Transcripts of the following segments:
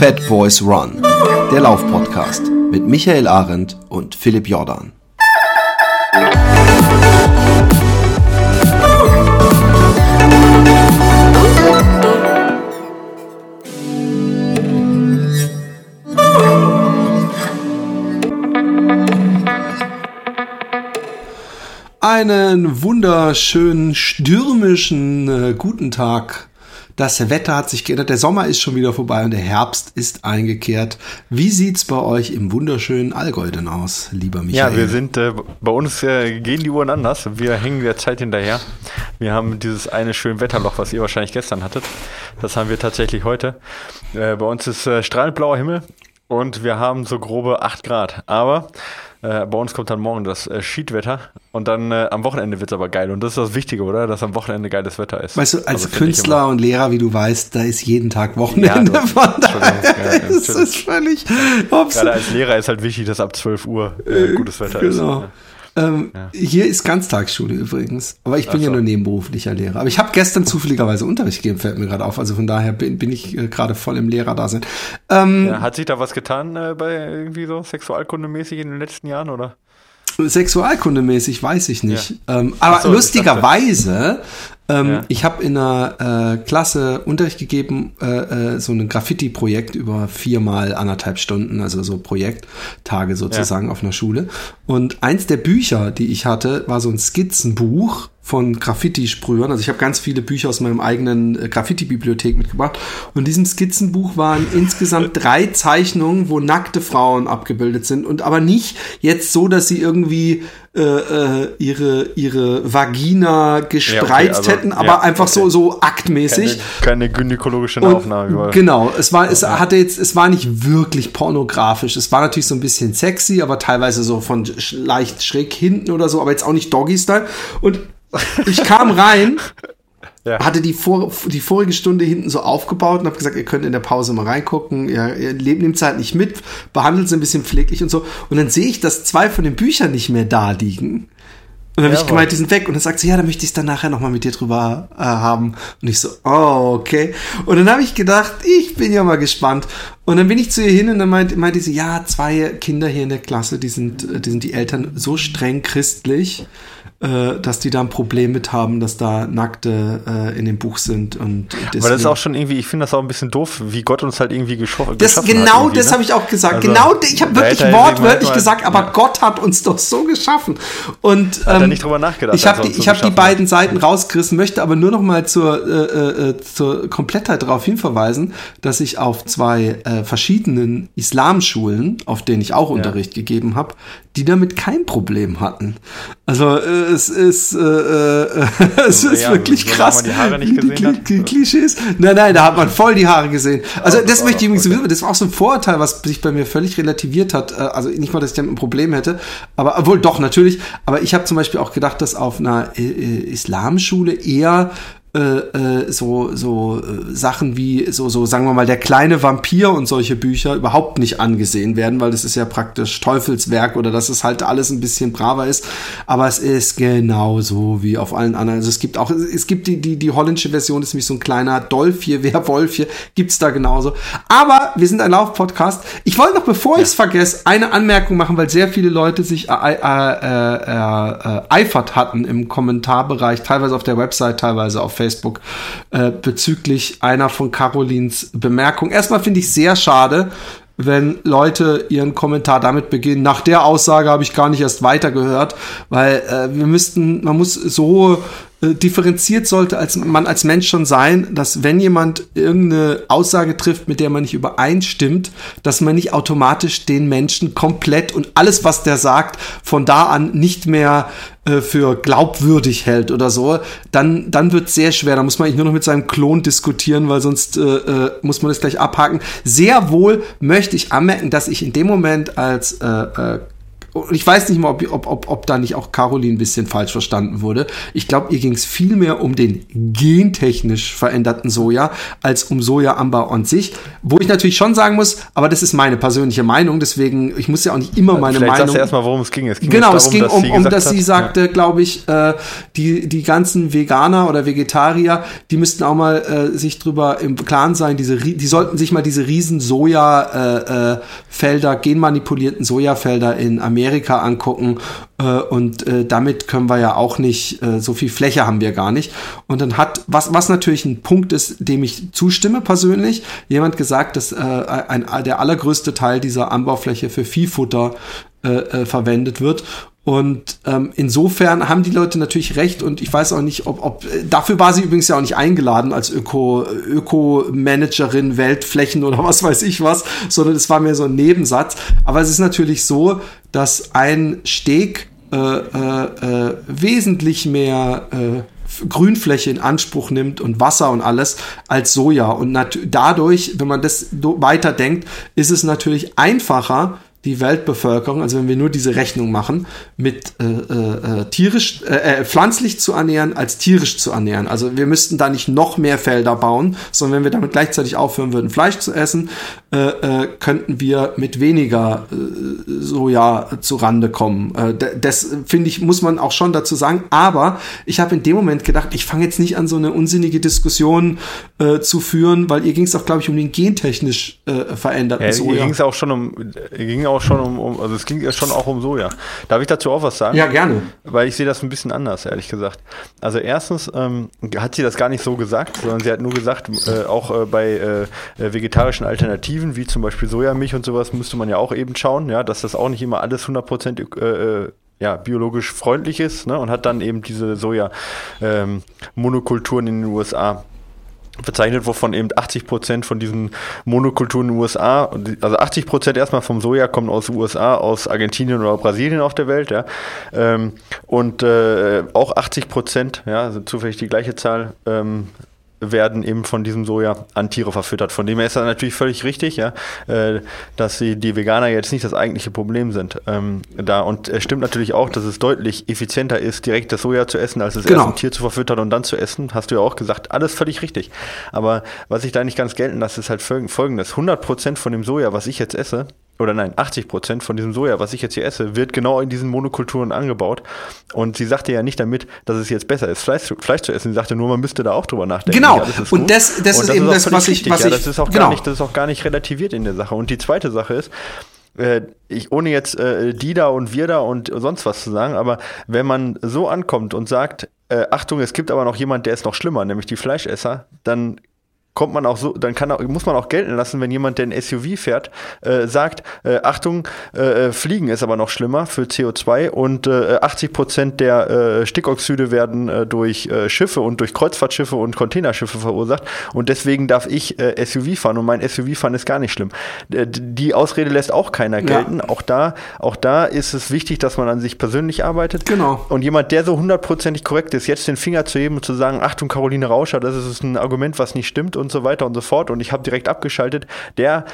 Fat Boys Run, der Laufpodcast mit Michael Arendt und Philipp Jordan. Einen wunderschönen, stürmischen äh, guten Tag. Das Wetter hat sich geändert, der Sommer ist schon wieder vorbei und der Herbst ist eingekehrt. Wie sieht's bei euch im wunderschönen Allgäu denn aus, lieber Michael? Ja, wir sind, äh, bei uns äh, gehen die Uhren anders. Wir hängen der Zeit hinterher. Wir haben dieses eine schöne Wetterloch, was ihr wahrscheinlich gestern hattet. Das haben wir tatsächlich heute. Äh, bei uns ist äh, strahlend blauer Himmel und wir haben so grobe 8 Grad. Aber äh, bei uns kommt dann morgen das äh, Schiedwetter und dann äh, am Wochenende wird es aber geil. Und das ist das Wichtige, oder? Dass am Wochenende geiles Wetter ist. Weißt du, als also, Künstler und Lehrer, wie du weißt, da ist jeden Tag Wochenende. Ja, von daher ja, ist es völlig. Gerade als Lehrer ist halt wichtig, dass ab 12 Uhr äh, gutes Wetter genau. ist. Ja. Ähm, ja. Hier ist Ganztagsschule übrigens. Aber ich bin so. ja nur nebenberuflicher Lehrer. Aber ich habe gestern zufälligerweise Unterricht gegeben, fällt mir gerade auf. Also von daher bin, bin ich äh, gerade voll im Lehrerdasein. Ähm, ja, hat sich da was getan äh, bei irgendwie so Sexualkundemäßig in den letzten Jahren, oder? Sexualkundemäßig weiß ich nicht. Ja. Ähm, aber so, lustigerweise, ähm, ja. ich habe in einer äh, Klasse Unterricht gegeben, äh, äh, so ein Graffiti-Projekt über viermal anderthalb Stunden, also so Projekttage sozusagen ja. auf einer Schule. Und eins der Bücher, die ich hatte, war so ein Skizzenbuch von Graffiti-Sprühern. Also ich habe ganz viele Bücher aus meinem eigenen äh, Graffiti-Bibliothek mitgebracht. Und in diesem Skizzenbuch waren insgesamt drei Zeichnungen, wo nackte Frauen abgebildet sind. Und aber nicht jetzt so, dass sie irgendwie äh, äh, ihre, ihre Vagina gespreizt ja, okay, also, hätten, aber ja, einfach okay. so, so aktmäßig. Keine, keine gynäkologische Aufnahme. Genau, es war, es hatte jetzt, es war nicht wirklich pornografisch. Es war natürlich so ein bisschen sexy, aber teilweise so von leicht schräg hinten oder so, aber jetzt auch nicht Doggy-Style. Und ich kam rein, ja. hatte die, vor, die vorige Stunde hinten so aufgebaut und habe gesagt, ihr könnt in der Pause mal reingucken. Ihr, ihr nehmt es halt nicht mit, behandelt sie ein bisschen pfleglich und so. Und dann sehe ich, dass zwei von den Büchern nicht mehr da liegen. Und dann habe ich gemeint, die sind weg. Und dann sagt sie, ja, dann möchte ich es dann nachher nochmal mit dir drüber äh, haben. Und ich so, oh, okay. Und dann habe ich gedacht, ich bin ja mal gespannt. Und dann bin ich zu ihr hin und dann meinte, meinte sie, ja, zwei Kinder hier in der Klasse, die sind, äh, die sind die Eltern so streng christlich äh, dass die da ein Problem mit haben, dass da Nackte äh, in dem Buch sind. Und Aber das ist auch schon irgendwie, ich finde das auch ein bisschen doof, wie Gott uns halt irgendwie gescho das, geschaffen genau hat. Genau, das ne? habe ich auch gesagt. Also, genau, ich habe wirklich wortwörtlich gesagt, aber ja. Gott hat uns doch so geschaffen. Und ähm, nicht drüber nachgedacht. Ich habe die, so hab die beiden Seiten rausgerissen, möchte aber nur noch mal zur, äh, äh, zur Komplettheit darauf hinverweisen, dass ich auf zwei äh, verschiedenen Islamschulen, auf denen ich auch ja. Unterricht gegeben habe, die damit kein Problem hatten. Also äh, es ist, äh, äh, es ist ja, wirklich so krass. Die Haare nicht gesehen. Klischees. Nein, nein, da hat man voll die Haare gesehen. Also oh, das, möchte ich übrigens okay. das war auch so ein Vorurteil, was sich bei mir völlig relativiert hat. Äh, also nicht mal, dass ich damit ein Problem hätte, aber obwohl doch natürlich. Aber ich habe zum Beispiel auch gedacht, dass auf einer äh, äh Islamschule eher äh, äh, so so äh, Sachen wie so so sagen wir mal der kleine Vampir und solche Bücher überhaupt nicht angesehen werden, weil das ist ja praktisch Teufelswerk oder dass es halt alles ein bisschen braver ist, aber es ist genauso wie auf allen anderen. Also es gibt auch es gibt die die die holländische Version ist nämlich so ein kleiner Dolph hier, Werwolf hier gibt's da genauso. Aber wir sind ein Laufpodcast. Ich wollte noch bevor ich es vergesse eine Anmerkung machen, weil sehr viele Leute sich äh, äh, äh, äh, eifert hatten im Kommentarbereich, teilweise auf der Website, teilweise auf Facebook äh, bezüglich einer von Carolins Bemerkungen. Erstmal finde ich sehr schade, wenn Leute ihren Kommentar damit beginnen. Nach der Aussage habe ich gar nicht erst weitergehört, weil äh, wir müssten, man muss so differenziert sollte als man als Mensch schon sein, dass wenn jemand irgendeine Aussage trifft, mit der man nicht übereinstimmt, dass man nicht automatisch den Menschen komplett und alles, was der sagt, von da an nicht mehr äh, für glaubwürdig hält oder so, dann, dann wird sehr schwer. Da muss man eigentlich nur noch mit seinem Klon diskutieren, weil sonst äh, äh, muss man das gleich abhaken. Sehr wohl möchte ich anmerken, dass ich in dem Moment als äh, äh, ich weiß nicht mal, ob, ob, ob, ob da nicht auch Caroline ein bisschen falsch verstanden wurde. Ich glaube, ihr ging es viel mehr um den gentechnisch veränderten Soja als um Sojaanbau an sich. Wo ich natürlich schon sagen muss, aber das ist meine persönliche Meinung, deswegen, ich muss ja auch nicht immer meine Vielleicht Meinung. Sagst du erstmal, worum es ging. Es ging genau, darum, es ging um, um dass sie sagte, ja. glaube ich, äh, die, die ganzen Veganer oder Vegetarier, die müssten auch mal äh, sich drüber im Klaren sein, diese, die sollten sich mal diese riesen Sojafelder, äh, äh, genmanipulierten Sojafelder in Amerika angucken äh, und äh, damit können wir ja auch nicht, äh, so viel Fläche haben wir gar nicht. Und dann hat, was, was natürlich ein Punkt ist, dem ich zustimme persönlich, jemand gesagt, dass äh, ein, der allergrößte Teil dieser Anbaufläche für Viehfutter äh, äh, verwendet wird. Und ähm, insofern haben die Leute natürlich recht und ich weiß auch nicht, ob, ob dafür war sie übrigens ja auch nicht eingeladen als Öko, Öko-Managerin, Weltflächen oder was weiß ich was, sondern es war mehr so ein Nebensatz. Aber es ist natürlich so, dass ein Steg äh, äh, äh, wesentlich mehr äh, Grünfläche in Anspruch nimmt und Wasser und alles als Soja. Und dadurch, wenn man das weiterdenkt, ist es natürlich einfacher, die Weltbevölkerung, also wenn wir nur diese Rechnung machen, mit äh, äh, äh, tierisch, äh, äh, pflanzlich zu ernähren als tierisch zu ernähren. Also wir müssten da nicht noch mehr Felder bauen, sondern wenn wir damit gleichzeitig aufhören würden, Fleisch zu essen, äh, äh, könnten wir mit weniger äh, Soja zu Rande kommen. Äh, das finde ich, muss man auch schon dazu sagen. Aber ich habe in dem Moment gedacht, ich fange jetzt nicht an, so eine unsinnige Diskussion äh, zu führen, weil ihr ging es doch, glaube ich, um den gentechnisch äh, veränderten ja, Soja. Ging es auch schon um, ging auch schon um, um, also es ging ja schon auch um Soja. Darf ich dazu auch was sagen? Ja, gerne. Weil ich sehe das ein bisschen anders, ehrlich gesagt. Also erstens ähm, hat sie das gar nicht so gesagt, sondern sie hat nur gesagt, äh, auch äh, bei äh, vegetarischen Alternativen, wie zum Beispiel Sojamilch und sowas, müsste man ja auch eben schauen, ja, dass das auch nicht immer alles 100% äh, äh, ja, biologisch freundlich ist ne, und hat dann eben diese Soja-Monokulturen ähm, in den USA bezeichnet, wovon eben 80 Prozent von diesen Monokulturen in den USA, also 80 Prozent erstmal vom Soja kommen aus den USA, aus Argentinien oder Brasilien auf der Welt, ja. Ähm, und äh, auch 80 Prozent, ja, also zufällig die gleiche Zahl, ähm, werden eben von diesem Soja an Tiere verfüttert. Von dem her ist das natürlich völlig richtig, ja, äh, dass die, die Veganer jetzt nicht das eigentliche Problem sind. Ähm, da. Und es stimmt natürlich auch, dass es deutlich effizienter ist, direkt das Soja zu essen, als es genau. erst ein Tier zu verfüttern und dann zu essen. Hast du ja auch gesagt, alles völlig richtig. Aber was ich da nicht ganz gelten lasse, ist halt folgendes. 100% von dem Soja, was ich jetzt esse, oder nein, 80 Prozent von diesem Soja, was ich jetzt hier esse, wird genau in diesen Monokulturen angebaut. Und sie sagte ja nicht damit, dass es jetzt besser ist, Fleisch, Fleisch zu essen. Sie sagte nur, man müsste da auch drüber nachdenken. Genau. Ja, und das, das, und ist das eben ist das, was ich, was ja, das ist auch genau. gar nicht, das ist auch gar nicht relativiert in der Sache. Und die zweite Sache ist, äh, ich, ohne jetzt äh, die da und wir da und sonst was zu sagen, aber wenn man so ankommt und sagt, äh, Achtung, es gibt aber noch jemand, der ist noch schlimmer, nämlich die Fleischesser, dann kommt man auch so, dann kann auch, muss man auch gelten lassen, wenn jemand, der ein SUV fährt, äh, sagt, äh, Achtung, äh, äh, Fliegen ist aber noch schlimmer für CO2 und äh, 80 Prozent der äh, Stickoxide werden äh, durch äh, Schiffe und durch Kreuzfahrtschiffe und Containerschiffe verursacht und deswegen darf ich äh, SUV fahren und mein SUV fahren ist gar nicht schlimm. Die Ausrede lässt auch keiner gelten. Ja. Auch da, auch da ist es wichtig, dass man an sich persönlich arbeitet. Genau. Und jemand, der so hundertprozentig korrekt ist, jetzt den Finger zu heben und zu sagen, Achtung, Caroline Rauscher, das ist ein Argument, was nicht stimmt und so weiter und so fort. Und ich habe direkt abgeschaltet. Der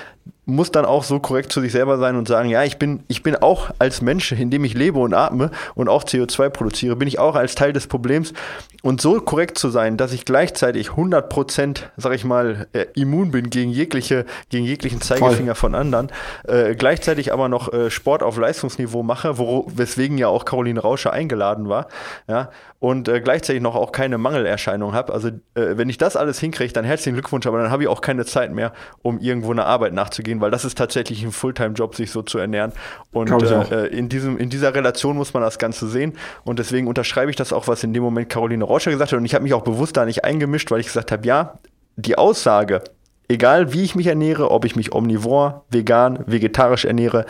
muss dann auch so korrekt zu sich selber sein und sagen, ja, ich bin, ich bin auch als Mensch, in dem ich lebe und atme und auch CO2 produziere, bin ich auch als Teil des Problems. Und so korrekt zu sein, dass ich gleichzeitig 100 Prozent, sag ich mal, äh, immun bin gegen jegliche, gegen jeglichen Zeigefinger Voll. von anderen, äh, gleichzeitig aber noch äh, Sport auf Leistungsniveau mache, wo, weswegen ja auch Caroline Rauscher eingeladen war, ja, und äh, gleichzeitig noch auch keine Mangelerscheinung habe. Also, äh, wenn ich das alles hinkriege, dann herzlichen Glückwunsch, aber dann habe ich auch keine Zeit mehr, um irgendwo eine Arbeit nachzugehen gehen, weil das ist tatsächlich ein Fulltime-Job, sich so zu ernähren. Und äh, in, diesem, in dieser Relation muss man das Ganze sehen. Und deswegen unterschreibe ich das auch, was in dem Moment Caroline Rauscher gesagt hat. Und ich habe mich auch bewusst da nicht eingemischt, weil ich gesagt habe, ja, die Aussage, egal wie ich mich ernähre, ob ich mich omnivor, vegan, vegetarisch ernähre,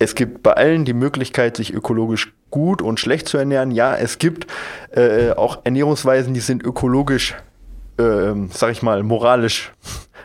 es gibt bei allen die Möglichkeit, sich ökologisch gut und schlecht zu ernähren. Ja, es gibt äh, auch Ernährungsweisen, die sind ökologisch, äh, sag ich mal, moralisch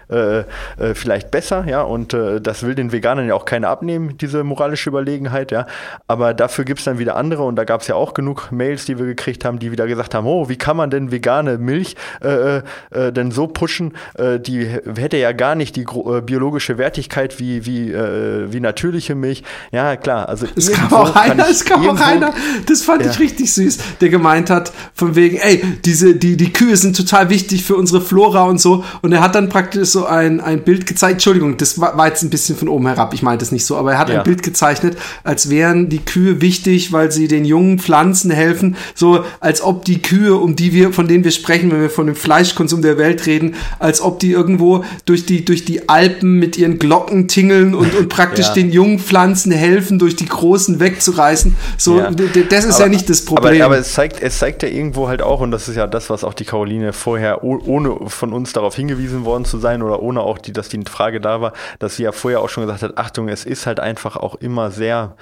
äh, äh, vielleicht besser, ja, und äh, das will den Veganern ja auch keiner abnehmen, diese moralische Überlegenheit, ja. Aber dafür gibt es dann wieder andere und da gab es ja auch genug Mails, die wir gekriegt haben, die wieder gesagt haben, oh, wie kann man denn vegane Milch äh, denn so pushen? Die hätte ja gar nicht die biologische Wertigkeit wie, wie, wie natürliche Milch. Ja, klar. Also es kam auch einer, es kam auch einer, das fand ja. ich richtig süß, der gemeint hat, von wegen, ey, diese, die, die Kühe sind total wichtig für unsere Flora und so. Und er hat dann praktisch so ein, ein Bild gezeigt. Entschuldigung, das war, war jetzt ein bisschen von oben herab, ich meinte es nicht so, aber er hat ja. ein Bild gezeichnet, als wären die Kühe wichtig, weil sie den jungen Pflanzen helfen, so als ob die Kühe, um die wir, von denen wir sprechen, wenn wir von dem Fleischkonsum der Welt reden, als ob die irgendwo durch die, durch die Alpen mit ihren Glocken tingeln und, und praktisch ja. den jungen Pflanzen helfen, durch die großen wegzureißen. So, ja. das ist aber, ja nicht das Problem. Aber, aber, es zeigt, es zeigt ja irgendwo halt auch, und das ist ja das, was auch die Caroline vorher, ohne von uns darauf hingewiesen worden zu sein oder ohne auch, die, dass die Frage da war, dass sie ja vorher auch schon gesagt hat, Achtung, es ist halt einfach auch immer sehr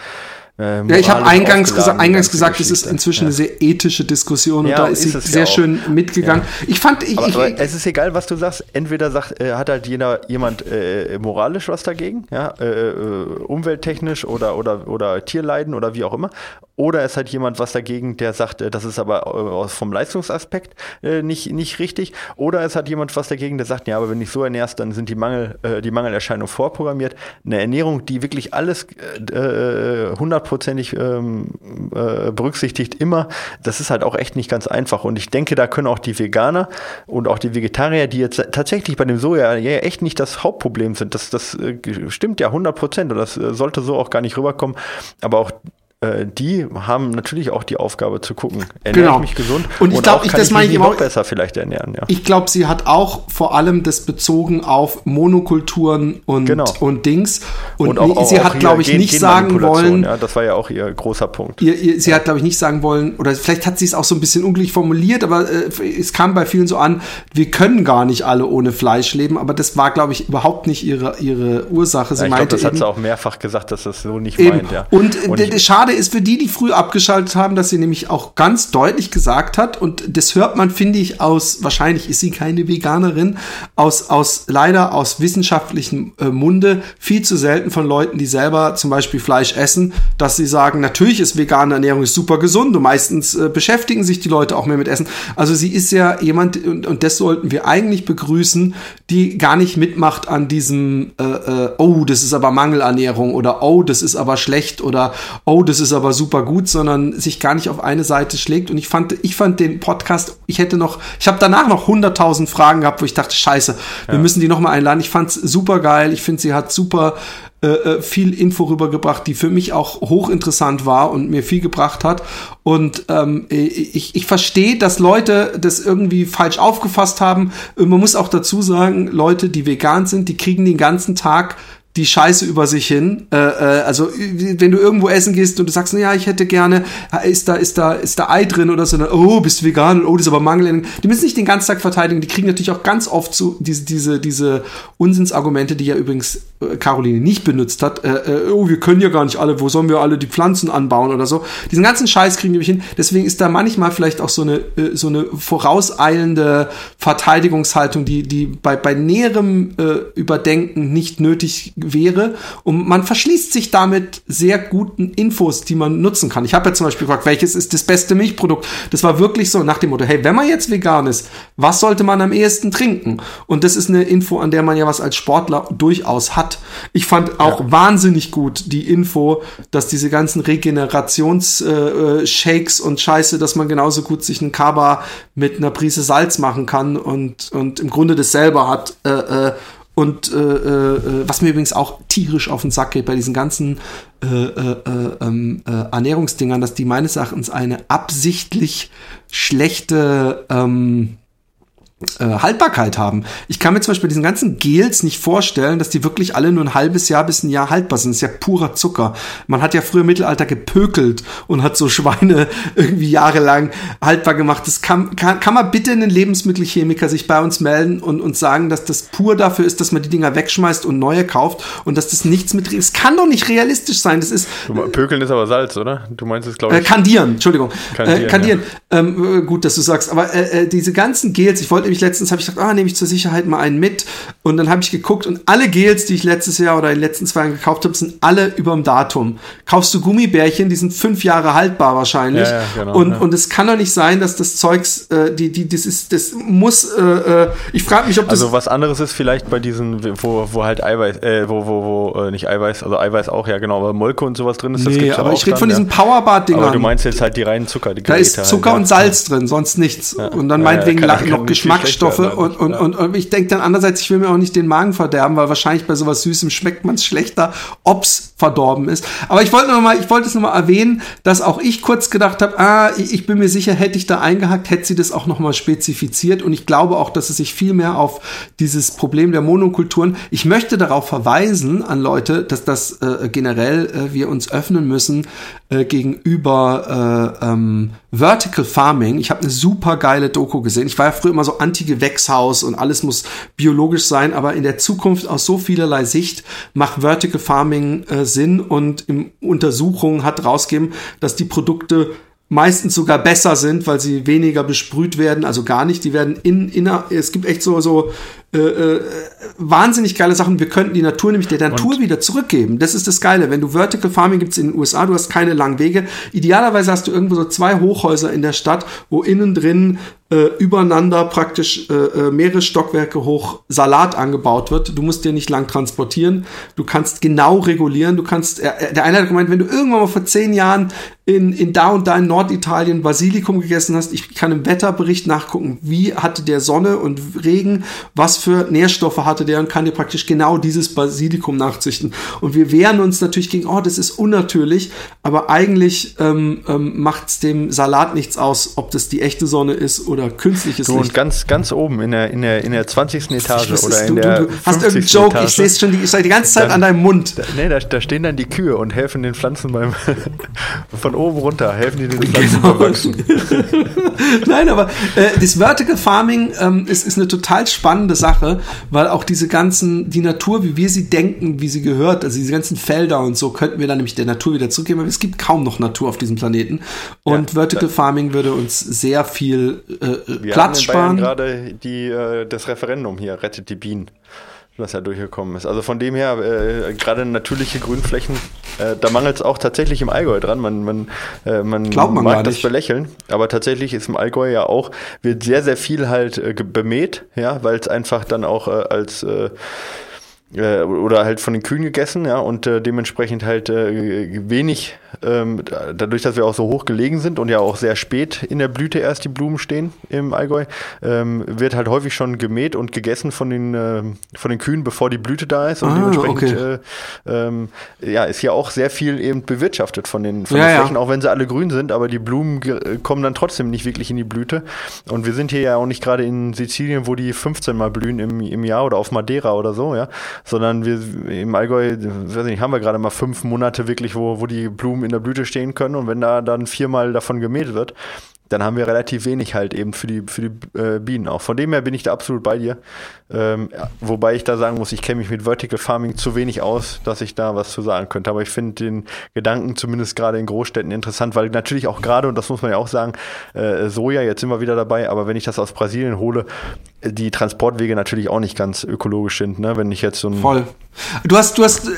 äh, ja, ich habe eingangs, gesa eingangs gesagt, es ist inzwischen ja. eine sehr ethische Diskussion ja, und da ist, ist sie sehr ja schön mitgegangen. Ich fand, ich, aber, ich, aber es ist egal, was du sagst. Entweder sagt, äh, hat halt jeder, jemand äh, moralisch was dagegen, ja, äh, äh, umwelttechnisch oder, oder, oder Tierleiden oder wie auch immer. Oder es hat jemand was dagegen, der sagt, äh, das ist aber vom Leistungsaspekt nicht, nicht richtig. Oder es hat jemand was dagegen, der sagt, ja, aber wenn ich so ernährst, dann sind die Mangel, die Mangelerscheinungen vorprogrammiert. Eine Ernährung, die wirklich alles äh, 100 hundertprozentig ähm, äh, berücksichtigt immer. Das ist halt auch echt nicht ganz einfach. Und ich denke, da können auch die Veganer und auch die Vegetarier, die jetzt tatsächlich bei dem Soja ja echt nicht das Hauptproblem sind. Das, das äh, stimmt ja 100 Prozent und das äh, sollte so auch gar nicht rüberkommen. Aber auch äh, die haben natürlich auch die Aufgabe zu gucken, ernähre genau. ich mich gesund und ich glaube, ich das meine ich noch besser vielleicht ernähren. Ja. Ich glaube, sie hat auch vor allem das bezogen auf Monokulturen und genau. und Dings und, und auch, sie auch hat glaube ich Gen nicht sagen wollen, ja, das war ja auch ihr großer Punkt. Ihr, ihr, sie ja. hat glaube ich nicht sagen wollen oder vielleicht hat sie es auch so ein bisschen unglücklich formuliert, aber äh, es kam bei vielen so an, wir können gar nicht alle ohne Fleisch leben, aber das war glaube ich überhaupt nicht ihre ihre Ursache. Sie ja, ich meinte glaub, das hat sie auch mehrfach gesagt, dass das so nicht eben. meint. Ja. Und, und ich, schade ist für die, die früh abgeschaltet haben, dass sie nämlich auch ganz deutlich gesagt hat, und das hört man, finde ich, aus, wahrscheinlich ist sie keine Veganerin, aus, aus leider aus wissenschaftlichem äh, Munde, viel zu selten von Leuten, die selber zum Beispiel Fleisch essen, dass sie sagen, natürlich ist vegane Ernährung super gesund und meistens äh, beschäftigen sich die Leute auch mehr mit Essen. Also sie ist ja jemand, und, und das sollten wir eigentlich begrüßen, die gar nicht mitmacht an diesem, äh, äh, oh, das ist aber Mangelernährung oder oh, das ist aber schlecht oder oh, das ist aber super gut, sondern sich gar nicht auf eine Seite schlägt. Und ich fand, ich fand den Podcast, ich hätte noch, ich habe danach noch 100.000 Fragen gehabt, wo ich dachte, scheiße, wir müssen die noch mal einladen. Ich fand's super geil. Ich finde, sie hat super äh, äh, viel Info rübergebracht, die für mich auch hochinteressant war und mir viel gebracht hat. Und ähm, ich, ich verstehe, dass Leute das irgendwie falsch aufgefasst haben. Man muss auch dazu sagen, Leute, die vegan sind, die kriegen den ganzen Tag die Scheiße über sich hin. Äh, äh, also wenn du irgendwo essen gehst und du sagst, ja, ich hätte gerne, ist da, ist da, ist da Ei drin oder so, dann, oh, bist du vegan, oh, das ist aber Mangel. Die müssen nicht den ganzen Tag verteidigen, die kriegen natürlich auch ganz oft so diese, diese, diese Unsinnsargumente, die ja übrigens äh, Caroline nicht benutzt hat. Äh, äh, oh, wir können ja gar nicht alle, wo sollen wir alle die Pflanzen anbauen oder so. Diesen ganzen Scheiß kriegen die nicht hin. Deswegen ist da manchmal vielleicht auch so eine, äh, so eine vorauseilende Verteidigungshaltung, die, die bei, bei näherem äh, Überdenken nicht nötig wäre. Und man verschließt sich damit sehr guten Infos, die man nutzen kann. Ich habe ja zum Beispiel gefragt, welches ist das beste Milchprodukt? Das war wirklich so nach dem Motto, hey, wenn man jetzt vegan ist, was sollte man am ehesten trinken? Und das ist eine Info, an der man ja was als Sportler durchaus hat. Ich fand auch ja. wahnsinnig gut die Info, dass diese ganzen Regenerations-Shakes äh, und Scheiße, dass man genauso gut sich einen Kaba mit einer Prise Salz machen kann und, und im Grunde das selber hat. Äh, äh, und äh, äh, was mir übrigens auch tierisch auf den Sack geht bei diesen ganzen äh, äh, äh, ähm, äh, Ernährungsdingern, dass die meines Erachtens eine absichtlich schlechte ähm, äh, Haltbarkeit haben. Ich kann mir zum Beispiel diesen ganzen Gels nicht vorstellen, dass die wirklich alle nur ein halbes Jahr bis ein Jahr haltbar sind. Das ist ja purer Zucker. Man hat ja früher im Mittelalter gepökelt und hat so Schweine irgendwie jahrelang haltbar gemacht. Das kann, kann, kann man bitte einen Lebensmittelchemiker sich bei uns melden und, und sagen, dass das pur dafür ist, dass man die Dinger wegschmeißt und neue kauft und dass das nichts mit. Es kann doch nicht realistisch sein. Das ist. Pökeln ist aber Salz, oder? Du meinst es, glaube ich. Äh, kandieren, Entschuldigung. Kandieren. Äh, kandieren. Ja. Ähm, äh, gut, dass du sagst. Aber äh, äh diese ganzen Gels, ich wollte nämlich letztens, habe ich gedacht, ah, nehme ich zur Sicherheit mal einen mit. Und dann habe ich geguckt und alle Gels, die ich letztes Jahr oder in den letzten zwei Jahren gekauft habe, sind alle überm Datum. Kaufst du Gummibärchen, die sind fünf Jahre haltbar wahrscheinlich. Ja, ja, genau, und, ja. und es kann doch nicht sein, dass das Zeugs, äh, die, die, das ist, das muss, äh, äh ich frage mich, ob das. Also was anderes ist vielleicht bei diesen, wo, wo halt Eiweiß, äh, wo, wo, wo, äh, nicht Eiweiß, also Eiweiß auch, ja genau, aber Molke und sowas drin ist, das nee, aber ja ich rede von diesen Powerbad-Dingern. Aber du meinst jetzt halt die reinen Zucker, die Da ist Zucker halt, und Salz drin, sonst nichts. Und dann meinetwegen noch Geschmacksstoffe und, und, und, und ich denke dann andererseits, ich will mir auch nicht den Magen verderben, weil wahrscheinlich bei sowas Süßem schmeckt man es schlechter, ob's verdorben ist. Aber ich wollte noch mal, ich wollte es noch mal erwähnen, dass auch ich kurz gedacht habe, ah, ich bin mir sicher, hätte ich da eingehackt, hätte sie das auch noch mal spezifiziert und ich glaube auch, dass es sich viel mehr auf dieses Problem der Monokulturen. Ich möchte darauf verweisen an Leute, dass das äh, generell äh, wir uns öffnen müssen äh, gegenüber äh, ähm, Vertical Farming. Ich habe eine super geile Doku gesehen. Ich war ja früher immer so Anti-Gewächshaus und alles muss biologisch sein, aber in der Zukunft aus so vielerlei Sicht macht Vertical Farming äh, Sinn und in Untersuchungen hat rausgegeben, dass die Produkte meistens sogar besser sind, weil sie weniger besprüht werden, also gar nicht. Die werden in, in es gibt echt so, so äh, äh, wahnsinnig geile Sachen. Wir könnten die Natur nämlich der Natur und? wieder zurückgeben. Das ist das Geile. Wenn du Vertical Farming gibt's in den USA, du hast keine langen Wege. Idealerweise hast du irgendwo so zwei Hochhäuser in der Stadt, wo innen drin äh, übereinander praktisch äh, äh, mehrere Stockwerke hoch Salat angebaut wird. Du musst dir nicht lang transportieren. Du kannst genau regulieren. Du kannst, äh, der eine hat gemeint, wenn du irgendwann mal vor zehn Jahren in, in da und da in Norditalien Basilikum gegessen hast, ich kann im Wetterbericht nachgucken, wie hatte der Sonne und Regen, was für Nährstoffe hatte der und kann dir praktisch genau dieses Basilikum nachzüchten. Und wir wehren uns natürlich gegen, oh, das ist unnatürlich, aber eigentlich ähm, ähm, macht es dem Salat nichts aus, ob das die echte Sonne ist oder künstliches so, Licht. Und ganz, ganz oben in der, in der, in der 20. Etage weiß, oder in du, der. Du, du hast irgendeinen Joke, Etage. ich sehe es schon die, ich die ganze Zeit dann, an deinem Mund. Da, nee, da, da, stehen dann die Kühe und helfen den Pflanzen beim von oben runter, helfen die den Pflanzen genau. beim Wachsen. Nein, aber äh, das Vertical Farming ähm, ist, ist eine total spannende Sache, weil auch diese ganzen, die Natur, wie wir sie denken, wie sie gehört, also diese ganzen Felder und so, könnten wir dann nämlich der Natur wieder zurückgeben, aber es gibt kaum noch Natur auf diesem Planeten. Und ja, Vertical Farming würde uns sehr viel äh, Platz sparen. gerade die äh, das Referendum hier rettet die Bienen was ja durchgekommen ist. Also von dem her, äh, gerade natürliche Grünflächen, äh, da mangelt es auch tatsächlich im Allgäu dran. Man, man, äh, man, man mag das belächeln, aber tatsächlich ist im Allgäu ja auch, wird sehr, sehr viel halt äh, bemäht, ja, weil es einfach dann auch äh, als äh, äh, oder halt von den Kühen gegessen, ja, und äh, dementsprechend halt äh, wenig, ähm, dadurch, dass wir auch so hoch gelegen sind und ja auch sehr spät in der Blüte erst die Blumen stehen im Allgäu, ähm, wird halt häufig schon gemäht und gegessen von den, äh, von den Kühen, bevor die Blüte da ist und ah, dementsprechend okay. Äh, ähm, ja, ist hier auch sehr viel eben bewirtschaftet von den, von ja, den Flächen, ja. auch wenn sie alle grün sind, aber die Blumen kommen dann trotzdem nicht wirklich in die Blüte und wir sind hier ja auch nicht gerade in Sizilien, wo die 15 mal blühen im, im Jahr oder auf Madeira oder so, ja, sondern wir im Allgäu, weiß nicht, haben wir gerade mal fünf Monate wirklich, wo, wo die Blumen in der Blüte stehen können und wenn da dann viermal davon gemäht wird, dann haben wir relativ wenig halt eben für die, für die äh, Bienen auch. Von dem her bin ich da absolut bei dir. Ähm, ja, wobei ich da sagen muss, ich kenne mich mit Vertical Farming zu wenig aus, dass ich da was zu sagen könnte. Aber ich finde den Gedanken zumindest gerade in Großstädten interessant, weil natürlich auch gerade, und das muss man ja auch sagen, äh, Soja, jetzt sind wir wieder dabei, aber wenn ich das aus Brasilien hole, die Transportwege natürlich auch nicht ganz ökologisch sind, ne? Wenn ich jetzt so ein Voll. Du hast, du hast, äh,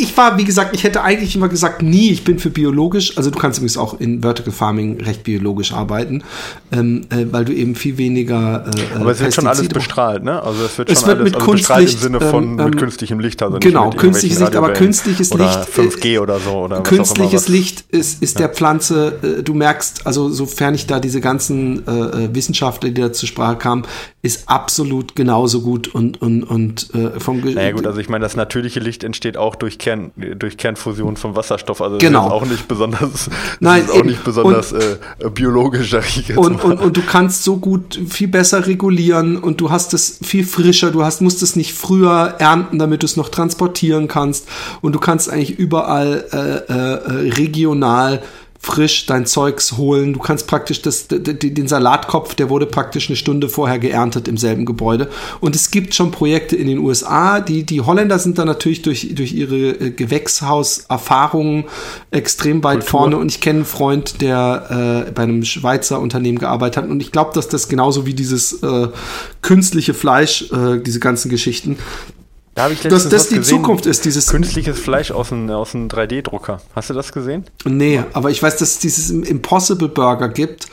ich war, wie gesagt, ich hätte eigentlich immer gesagt, nie, ich bin für biologisch. Also du kannst übrigens auch in Vertical Farming recht biologisch arbeiten, ähm, äh, weil du eben viel weniger. Äh, Aber es wird schon alles bestrahlt, ne? Also es wird schon es wird alles mit also Kunstlicht, im Sinne von ähm, mit künstlichem Licht, also genau, künstliches Licht, aber künstliches oder Licht. 5G äh, oder so oder Künstliches Licht ist, ist ja. der Pflanze. Äh, du merkst, also sofern ich da diese ganzen äh, Wissenschaftler, die da zur Sprache kamen, ist absolut genauso gut und und und äh, vom. Naja gut, also ich meine das natürliche Licht entsteht auch durch, Kern, durch Kernfusion von Wasserstoff. Also genau. ist auch nicht besonders, Nein, ist auch nicht besonders und, äh, biologisch, und, und, und, du kannst so gut viel besser regulieren und du hast es viel frischer, du hast, musst es nicht früher ernten, damit du es noch transportieren kannst. Und du kannst eigentlich überall äh, äh, regional frisch dein Zeugs holen. Du kannst praktisch das, den Salatkopf, der wurde praktisch eine Stunde vorher geerntet im selben Gebäude. Und es gibt schon Projekte in den USA. Die, die Holländer sind da natürlich durch, durch ihre äh, Gewächshauserfahrungen extrem weit Kultur. vorne. Und ich kenne einen Freund, der äh, bei einem Schweizer Unternehmen gearbeitet hat. Und ich glaube, dass das genauso wie dieses äh, künstliche Fleisch, äh, diese ganzen Geschichten, da habe ich Dass das die gesehen, Zukunft ist, dieses künstliches Fleisch aus einem, aus einem 3D-Drucker. Hast du das gesehen? Nee, aber ich weiß, dass es dieses Impossible Burger gibt,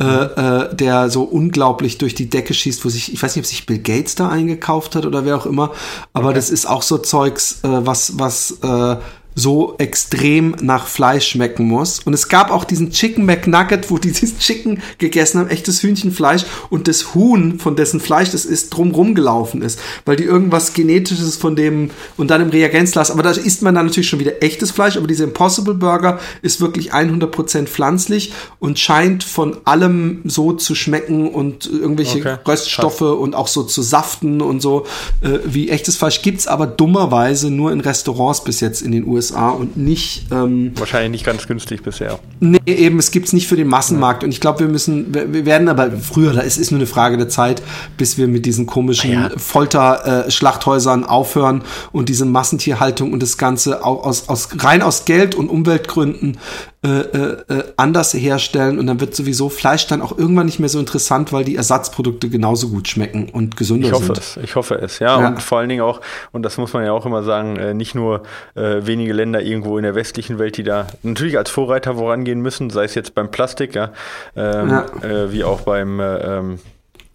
äh, äh, der so unglaublich durch die Decke schießt, wo sich, ich weiß nicht, ob sich Bill Gates da eingekauft hat oder wer auch immer, aber okay. das ist auch so Zeugs, äh, was, was äh, so extrem nach Fleisch schmecken muss. Und es gab auch diesen Chicken McNugget, wo die dieses Chicken gegessen haben, echtes Hühnchenfleisch und das Huhn, von dessen Fleisch das ist, drumrum gelaufen ist, weil die irgendwas Genetisches von dem und dann im Reagenzglas, aber da isst man dann natürlich schon wieder echtes Fleisch, aber dieser Impossible Burger ist wirklich 100% pflanzlich und scheint von allem so zu schmecken und irgendwelche okay. Röststoffe Krass. und auch so zu saften und so äh, wie echtes Fleisch gibt's aber dummerweise nur in Restaurants bis jetzt in den USA USA und nicht. Ähm, Wahrscheinlich nicht ganz günstig bisher. Nee, eben, es gibt es nicht für den Massenmarkt. Ja. Und ich glaube, wir müssen, wir werden aber früher, da ist, ist nur eine Frage der Zeit, bis wir mit diesen komischen ja. Folter-Schlachthäusern äh, aufhören und diese Massentierhaltung und das Ganze auch aus, aus, rein aus Geld- und Umweltgründen äh, äh, äh, anders herstellen und dann wird sowieso Fleisch dann auch irgendwann nicht mehr so interessant, weil die Ersatzprodukte genauso gut schmecken und gesünder ich hoffe sind. Es, ich hoffe es, ja. ja. Und vor allen Dingen auch, und das muss man ja auch immer sagen, äh, nicht nur äh, wenige Länder irgendwo in der westlichen Welt, die da natürlich als Vorreiter vorangehen müssen, sei es jetzt beim Plastik, ja, ähm, ja. Wie auch beim ähm,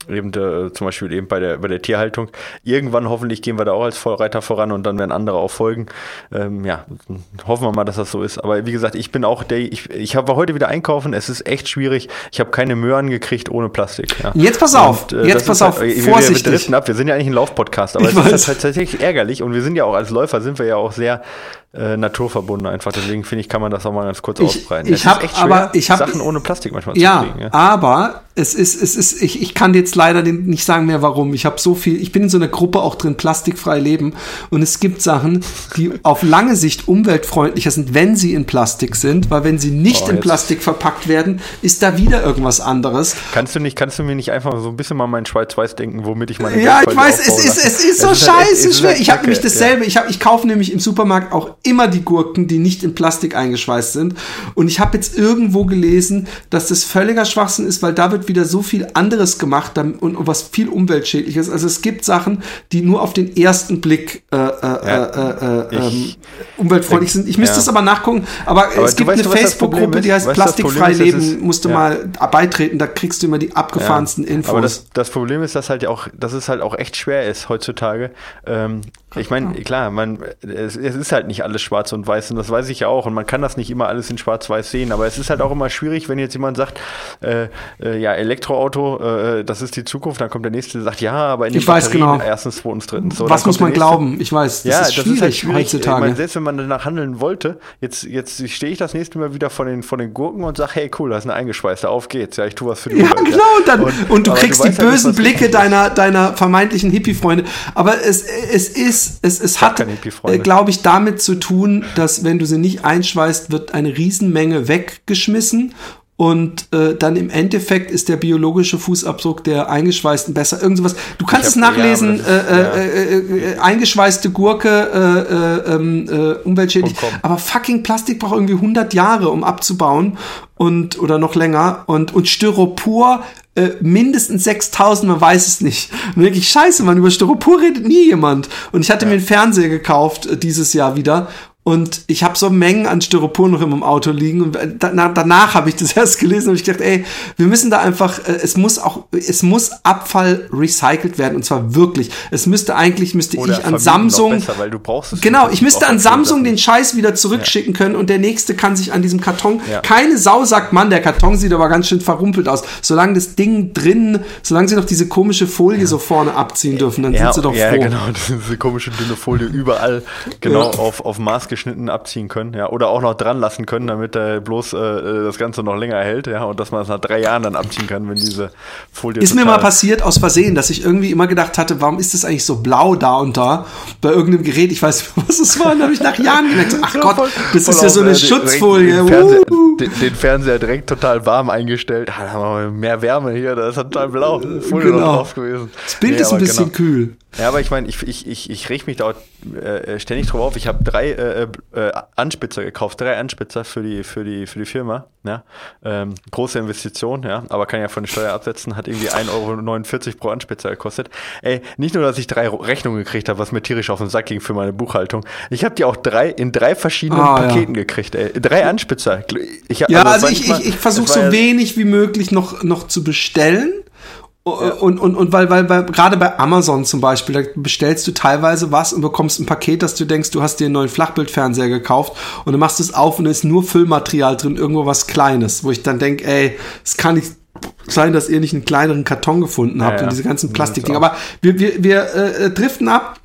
eben äh, zum Beispiel eben bei der, bei der Tierhaltung. Irgendwann hoffentlich gehen wir da auch als Vorreiter voran und dann werden andere auch folgen. Ähm, ja, hoffen wir mal, dass das so ist. Aber wie gesagt, ich bin auch der, ich, ich war heute wieder einkaufen, es ist echt schwierig. Ich habe keine Möhren gekriegt ohne Plastik. Ja. Jetzt pass auf, und, äh, jetzt pass auf, halt, vorsichtig. Wir, wir, ab. wir sind ja eigentlich ein Laufpodcast, aber ich es weiß. ist halt tatsächlich ärgerlich und wir sind ja auch als Läufer sind wir ja auch sehr äh, naturverbunden einfach. Deswegen finde ich, kann man das auch mal ganz kurz ich, ausbreiten. Ich habe aber ich habe Sachen ohne Plastik manchmal ja, zu kriegen. Ja, aber es ist es ist ich, ich kann jetzt leider nicht sagen mehr warum. Ich habe so viel, ich bin in so einer Gruppe auch drin plastikfrei leben und es gibt Sachen, die auf lange Sicht umweltfreundlicher sind, wenn sie in Plastik sind, weil wenn sie nicht oh, in Plastik verpackt werden, ist da wieder irgendwas anderes. Kannst du nicht kannst du mir nicht einfach so ein bisschen mal mein Schwarz-Weiß denken, womit ich meine Ja, ich weiß, es ist, es ist so es scheiße ist halt, schwer. Halt ich habe nämlich dasselbe, ja. ich habe ich kaufe nämlich im Supermarkt auch immer die Gurken, die nicht in Plastik eingeschweißt sind. Und ich habe jetzt irgendwo gelesen, dass das völliger Schwachsinn ist, weil da wird wieder so viel anderes gemacht und, was viel umweltschädliches. Also es gibt Sachen, die nur auf den ersten Blick äh, äh, ja, äh, äh, äh ähm, umweltfreundlich sind. Ich müsste ja. es aber nachgucken. Aber, aber es gibt weißt, eine Facebook-Gruppe, die heißt weißt, Plastikfrei Leben. Ist, musst du ja. mal beitreten. Da kriegst du immer die abgefahrensten Infos. Aber das, das, Problem ist, dass halt auch, dass es halt auch echt schwer ist heutzutage. Ähm, ich meine, klar, man, es, es ist halt nicht alles schwarz und weiß und das weiß ich ja auch und man kann das nicht immer alles in schwarz-weiß sehen, aber es ist halt auch immer schwierig, wenn jetzt jemand sagt, äh, äh, ja, Elektroauto, äh, das ist die Zukunft, dann kommt der nächste, der sagt, ja, aber in den ich weiß genau. erstens, zweitens, drittens. So, Was muss man glauben? Ich weiß, das ja, ist schwierig, das ist halt schwierig heutzutage. Ich meine, selbst wenn man danach handeln wollte, jetzt, jetzt stehe ich das nächste Mal wieder vor den, vor den Gurken und sage, hey, cool, das ist eine eingeschweißte, auf geht's, ja, ich tue was für die Ja, Umwelt, genau, und, dann, und, und du kriegst du die bösen halt, Blicke deiner, deiner vermeintlichen Hippie-Freunde, aber es, es ist, es, es hat, äh, glaube ich, damit zu tun, dass wenn du sie nicht einschweißt, wird eine Riesenmenge weggeschmissen und äh, dann im Endeffekt ist der biologische Fußabdruck der eingeschweißten besser. Irgendwas. Du kannst hab, es nachlesen. Ja, das, äh, äh, äh, äh, eingeschweißte Gurke, äh, äh, ähm, äh, umweltschädlich. Aber fucking Plastik braucht irgendwie 100 Jahre, um abzubauen und oder noch länger. Und und Styropor äh, mindestens 6000, man weiß es nicht. Und wirklich scheiße, man über Styropor redet nie jemand. Und ich hatte ja. mir einen Fernseher gekauft äh, dieses Jahr wieder und ich habe so Mengen an Styropor noch im Auto liegen. Und danach, danach habe ich das erst gelesen und ich gedacht, ey, wir müssen da einfach, äh, es muss auch, es muss Abfall recycelt werden und zwar wirklich. Es müsste eigentlich, müsste Oder ich an Samsung. Besser, weil du brauchst es genau, ich müsste an Samsung den Scheiß wieder zurückschicken ja. können und der nächste kann sich an diesem Karton. Ja. Keine Sau sagt, Mann, der Karton sieht aber ganz schön verrumpelt aus. Solange das Ding drin, solange sie noch diese komische Folie ja. so vorne abziehen dürfen, dann sind sie doch froh. Ja, genau, diese komische dünne Folie überall, genau auf, auf Maß maßgeschnitten abziehen können, ja, oder auch noch dran lassen können, damit äh, bloß äh, das Ganze noch länger hält, ja, und dass man es nach drei Jahren dann abziehen kann, wenn diese Folie. Ist mir mal passiert aus Versehen, dass ich irgendwie immer gedacht hatte, warum ist das eigentlich so blau da und da bei irgendeinem Gerät? Ich weiß nicht, was es war. Dann habe ich nach Jahren gedacht, ach Gott, das ist ja so eine Schutzfolie. Den, den, Fernseher, direkt total warm eingestellt. Da haben wir mehr Wärme hier, da ist total blau. Folie genau. drauf gewesen. Das Bild ist ein bisschen genau. kühl. Ja, aber ich meine, ich, ich, ich, ich reg mich da äh, ständig drauf auf. Ich habe drei äh, äh, Anspitzer gekauft, drei Anspitzer für die, für die, für die Firma. Ja? Ähm, große Investition, ja, aber kann ja von der Steuer absetzen, hat irgendwie 1,49 Euro pro Anspitzer gekostet. Ey, nicht nur, dass ich drei Rechnungen gekriegt habe, was mir tierisch auf den Sack ging für meine Buchhaltung. Ich habe die auch drei in drei verschiedenen ah, Paketen ja. gekriegt, ey. Drei Anspitzer. Ich, ja, also, also ich, ich, ich versuche so wenig wie möglich noch, noch zu bestellen. Und, und, und weil, weil bei, gerade bei Amazon zum Beispiel, da bestellst du teilweise was und bekommst ein Paket, dass du denkst, du hast dir einen neuen Flachbildfernseher gekauft und du machst es auf und da ist nur Füllmaterial drin, irgendwo was Kleines, wo ich dann denke, ey, es kann nicht sein, dass ihr nicht einen kleineren Karton gefunden habt ja, und diese ganzen Plastikdinger. Aber wir, wir, wir äh, driften ab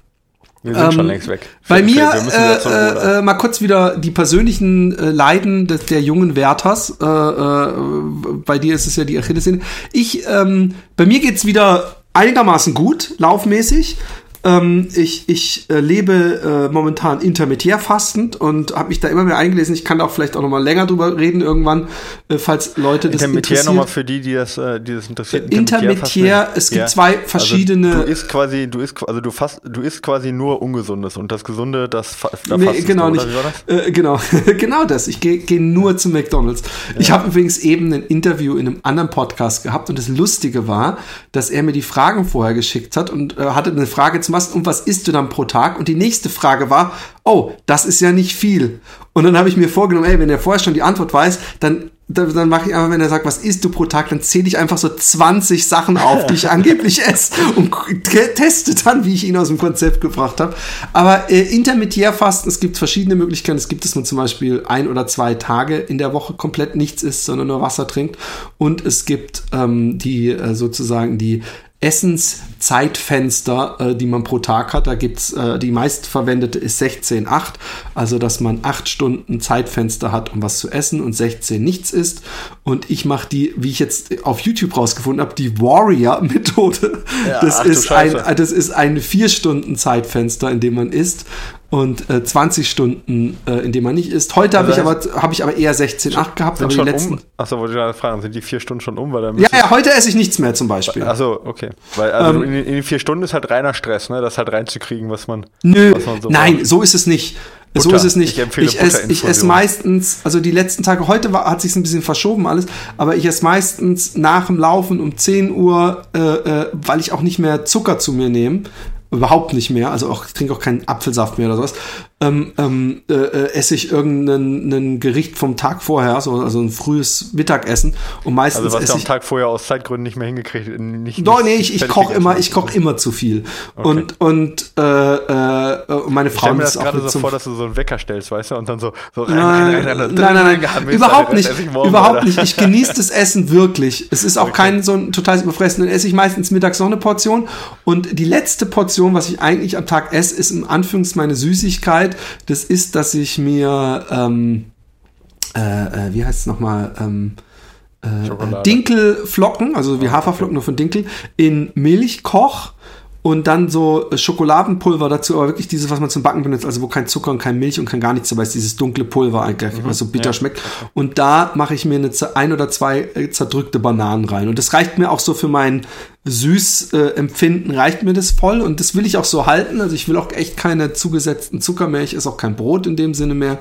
wir sind ähm, schon längst weg. Bei Philipp, mir, äh, äh, mal kurz wieder die persönlichen äh, Leiden des, der jungen Wärters. Äh, äh, bei dir ist es ja die Achillessehne. Ich, ähm, bei mir geht's wieder einigermaßen gut, laufmäßig. Ähm, ich ich äh, lebe äh, momentan intermittär fastend und habe mich da immer mehr eingelesen. Ich kann da auch vielleicht auch noch mal länger drüber reden irgendwann, äh, falls Leute das intermittär nochmal für die, die das, äh, die das interessiert. Intermittär, es gibt ja. zwei verschiedene. Also du isst quasi, du isst, also du fast, du isst quasi nur Ungesundes und das Gesunde, das da nee, genau du, nicht. Äh, genau, genau das. Ich gehe geh nur zu McDonald's. Ja. Ich habe übrigens eben ein Interview in einem anderen Podcast gehabt und das Lustige war, dass er mir die Fragen vorher geschickt hat und äh, hatte eine Frage zum machst und was isst du dann pro Tag? Und die nächste Frage war, oh, das ist ja nicht viel. Und dann habe ich mir vorgenommen, ey, wenn der vorher schon die Antwort weiß, dann dann, dann mache ich einfach, wenn er sagt, was isst du pro Tag, dann zähle ich einfach so 20 Sachen auf, die ich angeblich esse und teste dann, wie ich ihn aus dem Konzept gebracht habe. Aber äh, Intermediärfasten, es gibt verschiedene Möglichkeiten. Es gibt, dass man zum Beispiel ein oder zwei Tage in der Woche komplett nichts isst, sondern nur Wasser trinkt. Und es gibt ähm, die äh, sozusagen die Essenszeitfenster, äh, die man pro Tag hat. Da gibt's äh, die meistverwendete ist 16,8, also dass man acht Stunden Zeitfenster hat, um was zu essen und 16 nichts isst. Und ich mache die, wie ich jetzt auf YouTube rausgefunden habe, die Warrior-Methode. Ja, das, ist ein, das ist ein vier Stunden Zeitfenster, in dem man isst und äh, 20 Stunden, äh, in dem man nicht isst. Heute habe ich aber habe ich aber eher 16,8 gehabt. Sind aber die letzten. Um? Achso, wollte ich gerade fragen, sind die vier Stunden schon um? Weil dann ja, ja, heute esse ich nichts mehr zum Beispiel. Achso, okay. Weil also ähm, in, in, den vier Stunden ist halt reiner Stress, ne? Das halt reinzukriegen, was man. Nö, was man so nein, braucht. so ist es nicht. Butter. So ist es nicht. Ich, ich esse ich ess meistens, also die letzten Tage, heute war, hat sich ein bisschen verschoben alles, aber ich esse meistens nach dem Laufen um 10 Uhr, äh, äh, weil ich auch nicht mehr Zucker zu mir nehme überhaupt nicht mehr, also auch, ich trinke auch keinen Apfelsaft mehr oder sowas, ähm, ähm, äh, äh, esse ich irgendein Gericht vom Tag vorher, so, also ein frühes Mittagessen und meistens Also was du am Tag vorher aus Zeitgründen nicht mehr hingekriegt nicht, Doch, nee, ich, ich koche immer, ich koche immer zu viel. Okay. Und, und äh, äh, meine Frau ich mir das gerade so vor, dass du so einen Wecker stellst, weißt du, und dann so, so rein, nein, rein, rein, rein, nein, nein, nein, überhaupt nicht, überhaupt nicht. Ich genieße das Essen wirklich. Es ist auch okay. kein so ein totales Überfressen. Dann esse ich meistens mittags noch eine Portion und die letzte Portion, was ich eigentlich am Tag esse, ist im Anführungs meine Süßigkeit. Das ist ist, dass ich mir, ähm, äh, äh wie heißt es nochmal, ähm, äh, Dinkelflocken, also wie ah, Haferflocken nur von Dinkel, in Milch koch und dann so Schokoladenpulver dazu, aber wirklich dieses, was man zum Backen benutzt, also wo kein Zucker und kein Milch und kein gar nichts dabei ist, dieses dunkle Pulver eigentlich, mhm, was so bitter ja. schmeckt. Und da mache ich mir eine ein oder zwei äh, zerdrückte Bananen rein. Und das reicht mir auch so für mein Süßempfinden, äh, reicht mir das voll und das will ich auch so halten. Also ich will auch echt keine zugesetzten Zucker mehr, ich esse auch kein Brot in dem Sinne mehr. Mhm.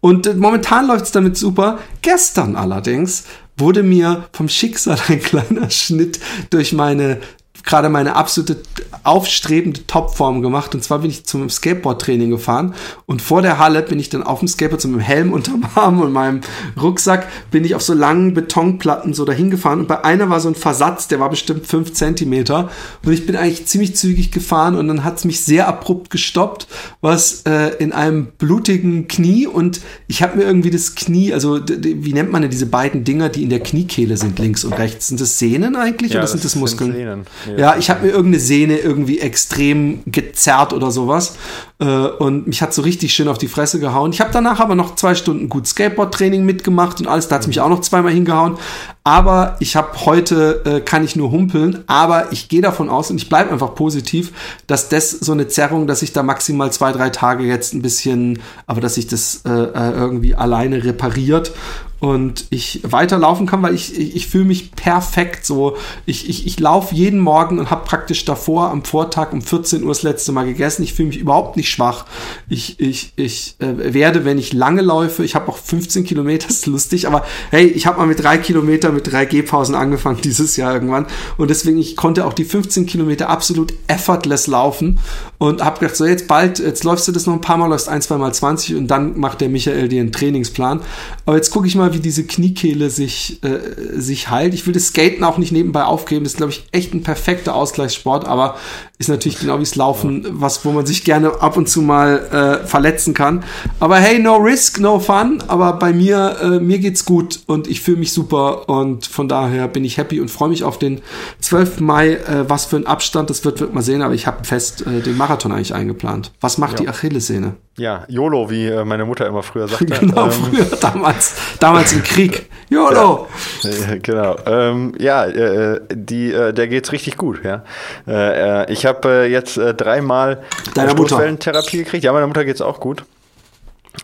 Und äh, momentan läuft es damit super. Gestern allerdings wurde mir vom Schicksal ein kleiner Schnitt durch meine gerade meine absolute aufstrebende Topform gemacht. Und zwar bin ich zum Skateboard-Training gefahren und vor der Halle bin ich dann auf dem Skateboard so mit dem Helm unterm Arm und meinem Rucksack bin ich auf so langen Betonplatten so dahin gefahren und bei einer war so ein Versatz, der war bestimmt fünf Zentimeter und ich bin eigentlich ziemlich zügig gefahren und dann hat es mich sehr abrupt gestoppt, was äh, in einem blutigen Knie und ich habe mir irgendwie das Knie, also wie nennt man denn diese beiden Dinger, die in der Kniekehle sind, links und rechts? Sind das Sehnen eigentlich ja, oder sind das Muskeln? Sehnen. Ja, ich habe mir irgendeine Sehne irgendwie extrem gezerrt oder sowas. Äh, und mich hat so richtig schön auf die Fresse gehauen. Ich habe danach aber noch zwei Stunden gut Skateboard-Training mitgemacht und alles. Da hat mich auch noch zweimal hingehauen. Aber ich habe heute, äh, kann ich nur humpeln, aber ich gehe davon aus und ich bleibe einfach positiv, dass das so eine Zerrung, dass ich da maximal zwei, drei Tage jetzt ein bisschen, aber dass sich das äh, äh irgendwie alleine repariert und ich weiterlaufen kann, weil ich, ich, ich fühle mich perfekt so. Ich, ich, ich laufe jeden Morgen und habe praktisch davor am Vortag um 14 Uhr das letzte Mal gegessen. Ich fühle mich überhaupt nicht schwach. Ich, ich, ich äh, werde, wenn ich lange läufe, ich habe auch 15 Kilometer, ist lustig, aber hey, ich habe mal mit drei Kilometer mit drei Gehpausen angefangen dieses Jahr irgendwann. Und deswegen, ich konnte auch die 15 Kilometer absolut effortless laufen und habe gedacht, so jetzt bald, jetzt läufst du das noch ein paar Mal, läufst ein, zwei Mal 20 und dann macht der Michael dir einen Trainingsplan. Aber jetzt gucke ich mal, wie diese Kniekehle sich, äh, sich heilt. Ich will das Skaten auch nicht nebenbei aufgeben. Das ist, glaube ich, echt ein perfekter Ausgleichssport, aber ist natürlich genau wie es Laufen, was, wo man sich gerne ab und zu mal äh, verletzen kann. Aber hey, no risk, no fun. Aber bei mir, äh, mir geht's gut und ich fühle mich super und von daher bin ich happy und freue mich auf den 12. Mai. Äh, was für ein Abstand, das wird, wird man sehen, aber ich habe fest äh, den Marathon eigentlich eingeplant. Was macht ja. die Achillessehne? Ja, YOLO, wie äh, meine Mutter immer früher sagte. genau, ähm, früher, damals, damals im Krieg. YOLO! Ja, genau. Ähm, ja, äh, die, äh, der geht's richtig gut, ja. Äh, äh, ich habe jetzt dreimal Stoßwellentherapie gekriegt. Ja, meiner Mutter geht's auch gut.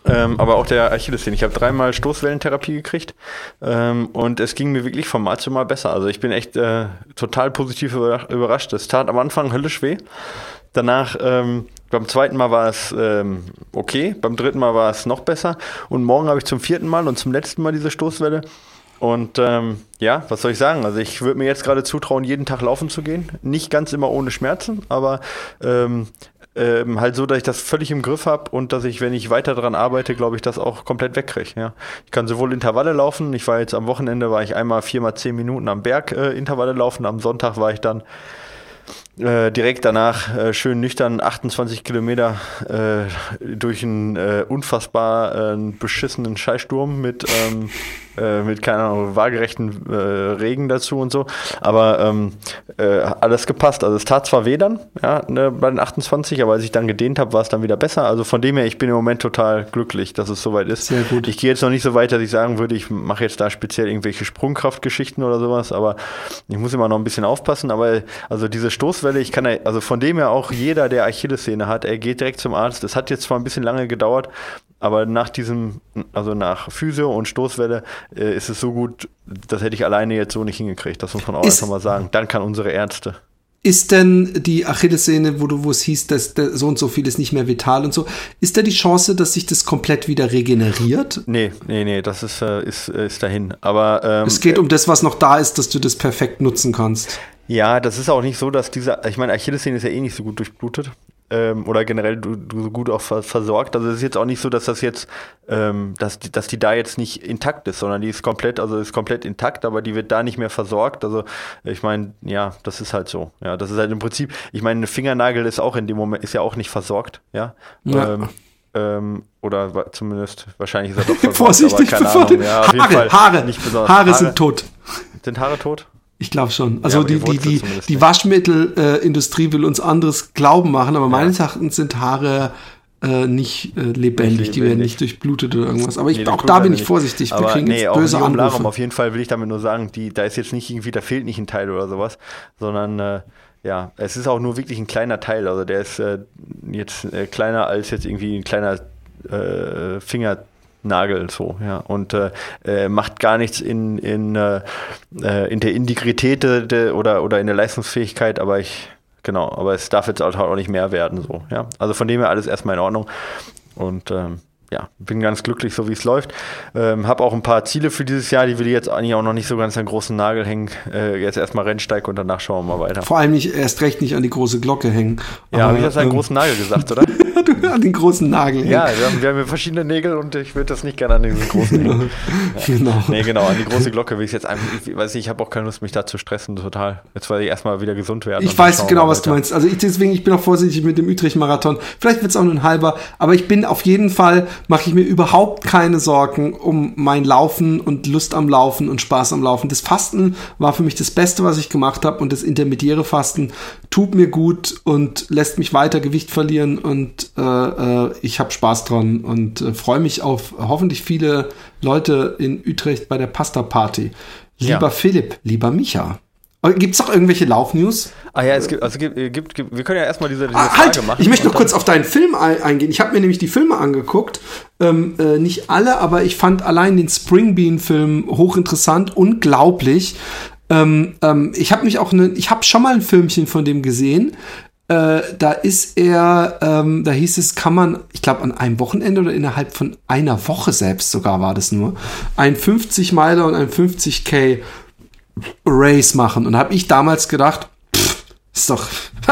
Ähm, aber auch der Achillessehne. Ich habe dreimal Stoßwellentherapie gekriegt ähm, und es ging mir wirklich von Mal zu Mal besser. Also ich bin echt äh, total positiv überrascht. Es tat am Anfang höllisch weh. Danach ähm, beim zweiten Mal war es ähm, okay, beim dritten Mal war es noch besser und morgen habe ich zum vierten Mal und zum letzten Mal diese Stoßwelle. Und ähm, ja, was soll ich sagen? Also ich würde mir jetzt gerade zutrauen, jeden Tag laufen zu gehen. Nicht ganz immer ohne Schmerzen, aber ähm, ähm, halt so, dass ich das völlig im Griff habe und dass ich, wenn ich weiter daran arbeite, glaube ich, das auch komplett wegkriege. Ja. Ich kann sowohl Intervalle laufen, ich war jetzt am Wochenende, war ich einmal viermal zehn Minuten am Berg äh, Intervalle laufen, am Sonntag war ich dann äh, direkt danach äh, schön nüchtern 28 Kilometer äh, durch einen äh, unfassbar äh, beschissenen Scheißsturm mit ähm, äh, mit keine Ahnung, waagerechten äh, Regen dazu und so. Aber ähm, äh, alles gepasst. Also es tat zwar weh dann, ja, ne, bei den 28, aber als ich dann gedehnt habe, war es dann wieder besser. Also von dem her, ich bin im Moment total glücklich, dass es soweit ist. Sehr gut. Ich gehe jetzt noch nicht so weit, dass ich sagen würde, ich mache jetzt da speziell irgendwelche Sprungkraftgeschichten oder sowas, aber ich muss immer noch ein bisschen aufpassen. Aber also diese Stoßwelle, ich kann ja, also von dem her auch jeder, der Achillessehne hat, er geht direkt zum Arzt. Das hat jetzt zwar ein bisschen lange gedauert, aber nach diesem, also nach Physio und Stoßwelle äh, ist es so gut, das hätte ich alleine jetzt so nicht hingekriegt. Das muss man auch ist, einfach mal sagen. Dann kann unsere Ärzte. Ist denn die Achillessehne, wo du, wo es hieß, dass so und so viel ist nicht mehr vital und so, ist da die Chance, dass sich das komplett wieder regeneriert? Nee, nee, nee, das ist, äh, ist, ist dahin. Aber ähm, es geht um das, was noch da ist, dass du das perfekt nutzen kannst. Ja, das ist auch nicht so, dass diese, ich meine, Achillessehne ist ja eh nicht so gut durchblutet ähm, oder generell du, du gut auch versorgt. Also es ist jetzt auch nicht so, dass das jetzt, ähm, dass, die, dass die da jetzt nicht intakt ist, sondern die ist komplett, also ist komplett intakt, aber die wird da nicht mehr versorgt. Also ich meine, ja, das ist halt so. Ja, das ist halt im Prinzip, ich meine, ein Fingernagel ist auch in dem Moment, ist ja auch nicht versorgt, ja. ja. Ähm, ähm, oder zumindest, wahrscheinlich ist er doch versorgt, Vorsichtig, aber keine Ahnung. Ja, Haare, Haare, Haare, Haare sind tot. Sind Haare tot? Ich glaube schon. Also ja, die, die, die, die Waschmittelindustrie äh, will uns anderes Glauben machen, aber ja. meines Erachtens sind Haare äh, nicht äh, lebendig, nicht die werden nicht durchblutet oder irgendwas. Aber ich, nee, auch da bin ich vorsichtig. Wir kriegen nee, jetzt böse auch Anrufe. Auf jeden Fall will ich damit nur sagen, die, da ist jetzt nicht irgendwie, da fehlt nicht ein Teil oder sowas, sondern äh, ja, es ist auch nur wirklich ein kleiner Teil. Also der ist äh, jetzt äh, kleiner als jetzt irgendwie ein kleiner Finger Nagel so, ja. Und äh, äh, macht gar nichts in, in, äh, äh in der Integrität de, oder, oder in der Leistungsfähigkeit, aber ich, genau, aber es darf jetzt auch nicht mehr werden, so, ja. Also von dem her alles erstmal in Ordnung. Und ähm, ja, bin ganz glücklich, so wie es läuft. Ähm, habe auch ein paar Ziele für dieses Jahr, die will ich jetzt eigentlich auch noch nicht so ganz an großen Nagel hängen. Äh, jetzt erstmal Rennsteig und danach schauen wir mal weiter. Vor allem nicht erst recht nicht an die große Glocke hängen. Ja, habe ich jetzt einen ähm, großen Nagel gesagt, oder? du an den großen Nagel. Ja, wir haben, wir haben verschiedene Nägel und ich würde das nicht gerne an diesen großen hängen. ja. Genau. Nee, genau, an die große Glocke will ich jetzt einfach, ich weiß nicht, ich habe auch keine Lust, mich da zu stressen, total. Jetzt weil ich erstmal wieder gesund werden. Ich weiß genau, was du meinst. Also ich, deswegen, ich bin auch vorsichtig mit dem Utrecht-Marathon. Vielleicht wird es auch nur ein halber, aber ich bin auf jeden Fall, mache ich mir überhaupt überhaupt keine Sorgen um mein Laufen und Lust am Laufen und Spaß am Laufen. Das Fasten war für mich das Beste, was ich gemacht habe und das intermediäre Fasten tut mir gut und lässt mich weiter Gewicht verlieren und äh, äh, ich habe Spaß dran und äh, freue mich auf hoffentlich viele Leute in Utrecht bei der Pasta Party. Lieber ja. Philipp, lieber Micha. Gibt es noch irgendwelche Laufnews? Ah ja, es gibt, also gibt, gibt, gibt wir können ja erstmal diese, diese ah, Frage halt, machen. Ich möchte noch kurz auf deinen Film eingehen. Ich habe mir nämlich die Filme angeguckt. Ähm, äh, nicht alle, aber ich fand allein den Springbean-Film hochinteressant, unglaublich. Ähm, ähm, ich habe mich auch ne, ich habe schon mal ein Filmchen von dem gesehen. Äh, da ist er, ähm, da hieß es, kann man, ich glaube, an einem Wochenende oder innerhalb von einer Woche selbst sogar war das nur, ein 50 Meiler und ein 50k Race machen. Und habe ich damals gedacht, pff, ist doch,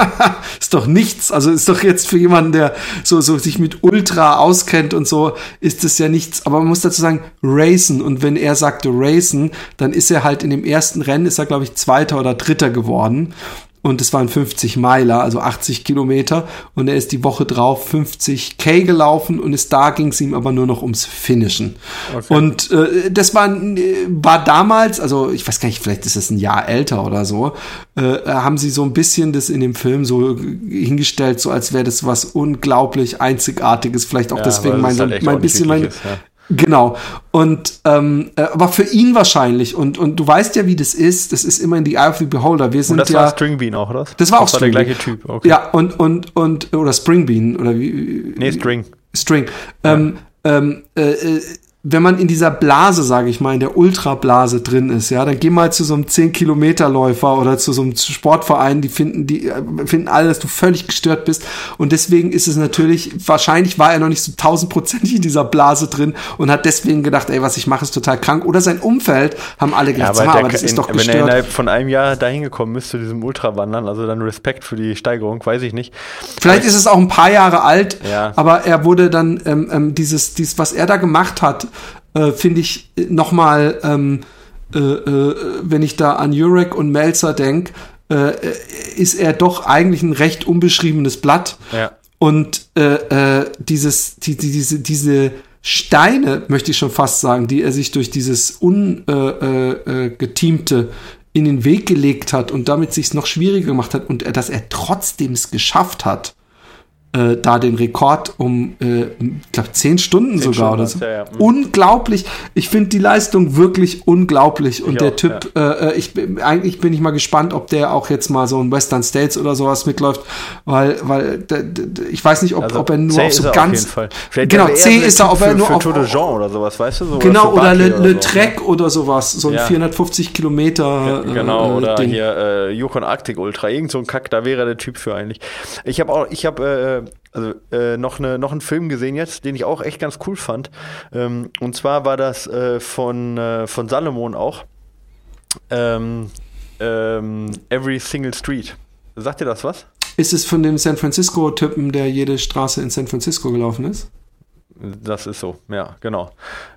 ist doch nichts. Also ist doch jetzt für jemanden, der so, so sich mit Ultra auskennt und so, ist es ja nichts. Aber man muss dazu sagen, racen. Und wenn er sagte racen, dann ist er halt in dem ersten Rennen, ist er, glaube ich, Zweiter oder Dritter geworden und es waren 50 Meiler, also 80 Kilometer und er ist die Woche drauf 50 K gelaufen und ist da ging es ihm aber nur noch ums Finishen. Okay. Und äh, das war, war damals, also ich weiß gar nicht, vielleicht ist es ein Jahr älter oder so, äh, haben sie so ein bisschen das in dem Film so hingestellt, so als wäre das was unglaublich Einzigartiges, vielleicht auch ja, deswegen mein, halt mein bisschen mein, ist, ja. Genau. Und ähm, äh, aber für ihn wahrscheinlich. Und, und du weißt ja, wie das ist. Das ist immer in the eye of the beholder. Wir sind und das ja, war Stringbean auch, oder? Das war auch das Stringbean. War der gleiche Typ. Okay. Ja, und, und, und, oder Springbean, oder wie? Nee, String. String. Ja. Ähm, ähm, äh, äh wenn man in dieser Blase, sage ich mal, in der Ultrablase drin ist, ja, dann geh mal zu so einem 10-Kilometer-Läufer oder zu so einem Sportverein, die finden, die äh, finden alle, dass du völlig gestört bist. Und deswegen ist es natürlich, wahrscheinlich war er noch nicht so tausendprozentig in dieser Blase drin und hat deswegen gedacht, ey, was ich mache, ist total krank. Oder sein Umfeld haben alle gedacht, ja, aber, aber das ist in, doch gestört. Wenn er innerhalb von einem Jahr dahin gekommen ist zu diesem Ultrawandern, also dann Respekt für die Steigerung, weiß ich nicht. Vielleicht ist es auch ein paar Jahre alt, ja. aber er wurde dann ähm, ähm, dieses, dieses, was er da gemacht hat, äh, finde ich nochmal, ähm, äh, äh, wenn ich da an Jurek und Melzer denke, äh, ist er doch eigentlich ein recht unbeschriebenes Blatt. Ja. Und äh, äh, dieses, die, die, diese, diese Steine, möchte ich schon fast sagen, die er sich durch dieses ungeteamte äh, äh, in den Weg gelegt hat und damit sich es noch schwieriger gemacht hat und dass er trotzdem es geschafft hat, äh, da den Rekord um, äh, ich glaube, zehn Stunden zehn sogar Stunden oder so. Ja, ja. Mhm. Unglaublich. Ich finde die Leistung wirklich unglaublich. Und ich der auch, Typ, ja. äh, ich eigentlich bin ich mal gespannt, ob der auch jetzt mal so in Western States oder sowas mitläuft, weil, weil ich weiß nicht, ob, also ob er nur C auf so ganz. genau, C ist er, ob er nur für auf. Tour de Jean oder sowas, weißt du? So, genau, oder, oder Le, Le so. Trek oder sowas. So ein 450 Kilometer. Genau, äh, oder Ding. hier äh, Yukon Arctic Ultra. Irgend so ein Kack, da wäre der Typ für eigentlich. Ich habe auch, ich habe äh, also äh, noch, eine, noch einen Film gesehen jetzt, den ich auch echt ganz cool fand. Ähm, und zwar war das äh, von, äh, von Salomon auch. Ähm, ähm, Every Single Street. Sagt dir das was? Ist es von dem San Francisco-Typen, der jede Straße in San Francisco gelaufen ist? Das ist so, ja, genau.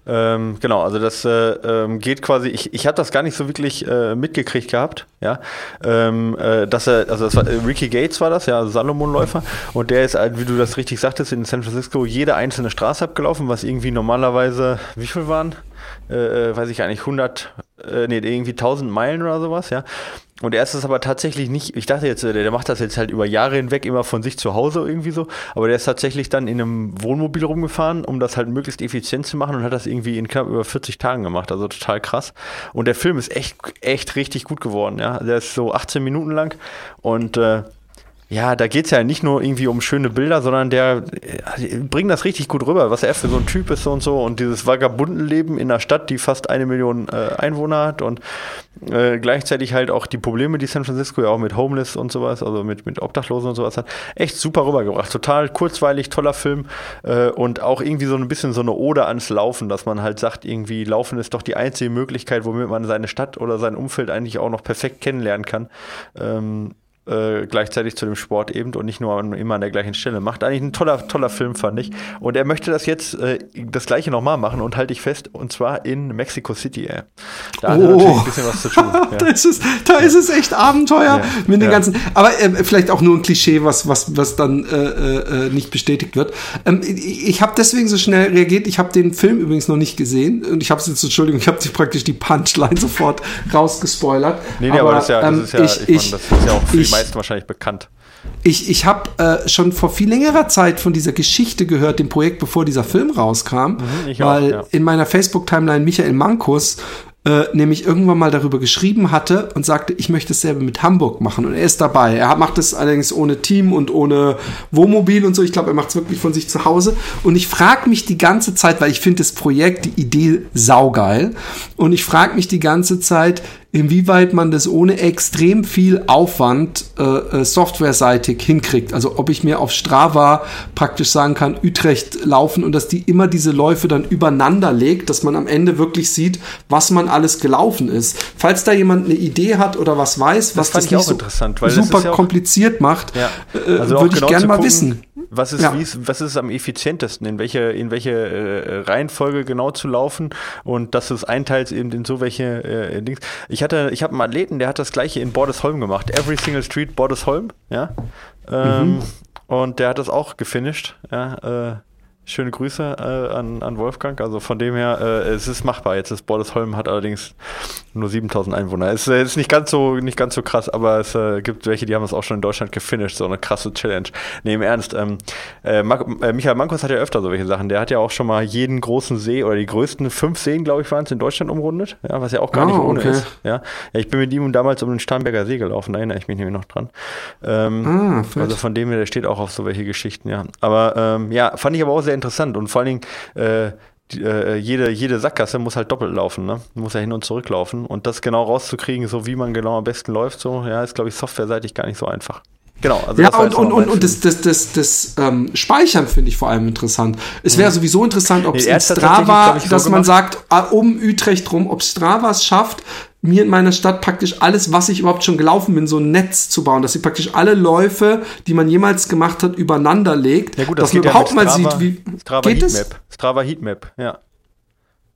Ähm, genau, also das äh, ähm, geht quasi, ich, ich habe das gar nicht so wirklich äh, mitgekriegt gehabt, ja. Ähm, äh, dass er, also das war äh, Ricky Gates war das, ja, also Salomon-Läufer, und der ist, halt, wie du das richtig sagtest, in San Francisco jede einzelne Straße abgelaufen, was irgendwie normalerweise, wie viel waren? Äh, äh, weiß ich gar nicht, 100, äh, nee, irgendwie 1000 Meilen oder sowas, ja. Und er ist es aber tatsächlich nicht, ich dachte jetzt, der, der macht das jetzt halt über Jahre hinweg immer von sich zu Hause irgendwie so, aber der ist tatsächlich dann in einem Wohnmobil rumgefahren, um das halt möglichst effizient zu machen und hat das irgendwie in knapp über 40 Tagen gemacht, also total krass. Und der Film ist echt, echt richtig gut geworden, ja. Der ist so 18 Minuten lang und äh, ja, da geht es ja nicht nur irgendwie um schöne Bilder, sondern der äh, bringt das richtig gut rüber, was er für so ein Typ ist und so und dieses Vagabundenleben in einer Stadt, die fast eine Million äh, Einwohner hat und äh, gleichzeitig halt auch die Probleme, die San Francisco ja auch mit Homeless und sowas, also mit, mit Obdachlosen und sowas hat, echt super rübergebracht. Total kurzweilig, toller Film äh, und auch irgendwie so ein bisschen so eine Ode ans Laufen, dass man halt sagt, irgendwie Laufen ist doch die einzige Möglichkeit, womit man seine Stadt oder sein Umfeld eigentlich auch noch perfekt kennenlernen kann. Ähm, äh, gleichzeitig zu dem Sport eben und nicht nur immer an der gleichen Stelle macht. Eigentlich ein toller, toller Film, fand ich. Und er möchte das jetzt äh, das gleiche nochmal machen und halte ich fest, und zwar in Mexico City. Ey. Da oh. hat er natürlich ein bisschen was zu tun. Ja. da, ist es, da ist es echt Abenteuer ja. mit den ja. ganzen. Aber äh, vielleicht auch nur ein Klischee, was, was, was dann äh, äh, nicht bestätigt wird. Ähm, ich ich habe deswegen so schnell reagiert. Ich habe den Film übrigens noch nicht gesehen und ich habe es jetzt, Entschuldigung, ich habe praktisch die Punchline sofort rausgespoilert. Nee, nee, aber, aber das, ist ja, das ähm, ist ich, ich, ich, das ist ja auch ich, meisten wahrscheinlich bekannt. ich, ich habe äh, schon vor viel längerer Zeit von dieser Geschichte gehört, dem Projekt, bevor dieser Film rauskam, mhm, weil auch, ja. in meiner Facebook-Timeline Michael Mankus äh, nämlich irgendwann mal darüber geschrieben hatte und sagte, ich möchte es selber mit Hamburg machen. Und er ist dabei. Er macht es allerdings ohne Team und ohne Wohnmobil und so. Ich glaube, er macht es wirklich von sich zu Hause. Und ich frage mich die ganze Zeit, weil ich finde das Projekt, die Idee saugeil. Und ich frage mich die ganze Zeit, inwieweit man das ohne extrem viel Aufwand äh, äh, softwareseitig hinkriegt. Also ob ich mir auf Strava praktisch sagen kann, Utrecht laufen und dass die immer diese Läufe dann übereinander legt, dass man am Ende wirklich sieht, was man alles gelaufen ist. Falls da jemand eine Idee hat oder was weiß, was das, nicht so super ja kompliziert macht, ja. äh, also würde ich genau gerne mal wissen. Was ist, ja. ist, was ist am effizientesten, in welche, in welche äh, Reihenfolge genau zu laufen und dass du es einteilst eben in so welche äh, Dings. Ich hatte, ich habe einen Athleten, der hat das gleiche in Bordesholm gemacht. Every single street Bordesholm, ja. Ähm, mhm. Und der hat das auch gefinisht, ja. Äh, Schöne Grüße äh, an, an Wolfgang. Also von dem her, äh, es ist machbar. Jetzt ist Bordesholm hat allerdings nur 7000 Einwohner. Es äh, ist nicht ganz so nicht ganz so krass, aber es äh, gibt welche, die haben es auch schon in Deutschland gefinisht. So eine krasse Challenge. Nee, im Ernst. Ähm, äh, äh, Michael Mankos hat ja öfter so welche Sachen. Der hat ja auch schon mal jeden großen See oder die größten fünf Seen, glaube ich, waren es in Deutschland umrundet. Ja, was ja auch gar oh, nicht ohne okay. ist. Ja? ja, ich bin mit ihm damals um den Starnberger See gelaufen. Da erinnere ich mich nämlich noch dran. Ähm, ah, also von dem her, der steht auch auf so welche Geschichten. Ja, aber ähm, ja, fand ich aber auch sehr sehr interessant und vor allen Dingen äh, die, äh, jede, jede Sackgasse muss halt doppelt laufen, ne? Muss ja hin und zurück laufen. Und das genau rauszukriegen, so wie man genau am besten läuft, so, ja, ist, glaube ich, softwareseitig gar nicht so einfach. Genau. Also ja, und, und, und, und das, das, das, das ähm, Speichern finde ich vor allem interessant. Es wäre mhm. sowieso interessant, ob es nee, Strava, so dass man sagt, um Utrecht rum, ob Strava es schafft, mir in meiner Stadt praktisch alles, was ich überhaupt schon gelaufen bin, so ein Netz zu bauen, dass sie praktisch alle Läufe, die man jemals gemacht hat, übereinander legt, ja gut, das dass man überhaupt ja mal sieht, wie Strava geht Heatmap. Es? Strava Heatmap, ja.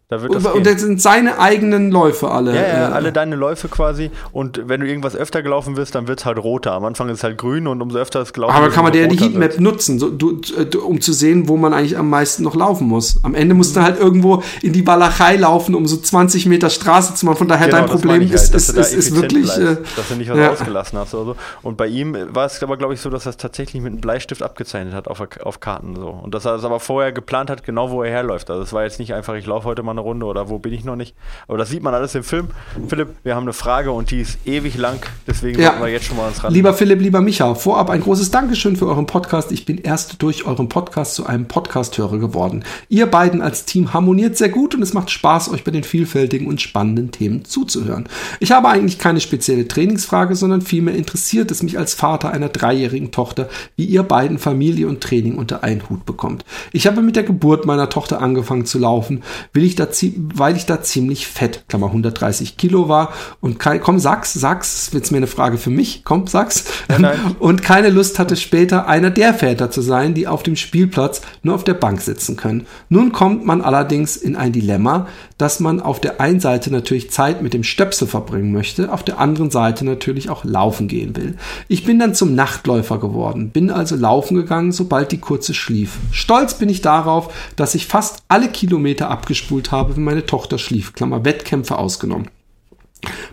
Da wird das und, und das sind seine eigenen Läufe alle. Ja, ja, äh, alle deine Läufe quasi. Und wenn du irgendwas öfter gelaufen wirst, dann wird es halt roter. Am Anfang ist es halt grün und umso öfter es gelaufen Aber kann man ja die Heatmap wird. nutzen, so, du, du, um zu sehen, wo man eigentlich am meisten noch laufen muss. Am Ende musst du halt irgendwo in die Walachei laufen, um so 20 Meter Straße zu machen. Von daher genau, dein Problem halt, ist, ist, ist, ist wirklich. Bleibst, äh, dass du nicht was ja. ausgelassen hast oder so. Und bei ihm war es aber, glaube ich, so, dass er es tatsächlich mit einem Bleistift abgezeichnet hat auf, auf Karten. So. Und dass er es aber vorher geplant hat, genau wo er herläuft. Also es war jetzt nicht einfach, ich laufe heute mal eine Runde oder wo bin ich noch nicht. Aber das sieht man alles im Film. Philipp, wir haben eine Frage und die ist ewig lang. Deswegen ja. wir jetzt schon mal uns ran. Lieber Philipp, lieber Micha, vorab ein großes Dankeschön für euren Podcast. Ich bin erst durch euren Podcast zu einem Podcast-Hörer geworden. Ihr beiden als Team harmoniert sehr gut und es macht Spaß, euch bei den vielfältigen und spannenden Themen zuzuhören. Ich habe eigentlich keine spezielle Trainingsfrage, sondern vielmehr interessiert es mich als Vater einer dreijährigen Tochter, wie ihr beiden Familie und Training unter einen Hut bekommt. Ich habe mit der Geburt meiner Tochter angefangen zu laufen, will ich da, weil ich da ziemlich fett, Klammer 130 Kilo war und kein, komm, sag's, sag's, jetzt mir eine Frage für mich, komm, sag's. Ja, und keine Lust hatte später einer der Väter zu sein, die auf dem Spielplatz nur auf der Bank sitzen können. Nun kommt man allerdings in ein Dilemma, dass man auf der einen Seite natürlich Zeit mit dem Stöpsel verbringen möchte, auf der anderen Seite natürlich auch laufen gehen will. Ich bin dann zum Nachtläufer geworden, bin also laufen gegangen, sobald die kurze schlief. Stolz bin ich darauf, dass ich fast alle Kilometer abgespult habe, wenn meine Tochter schlief, Klammer Wettkämpfe ausgenommen.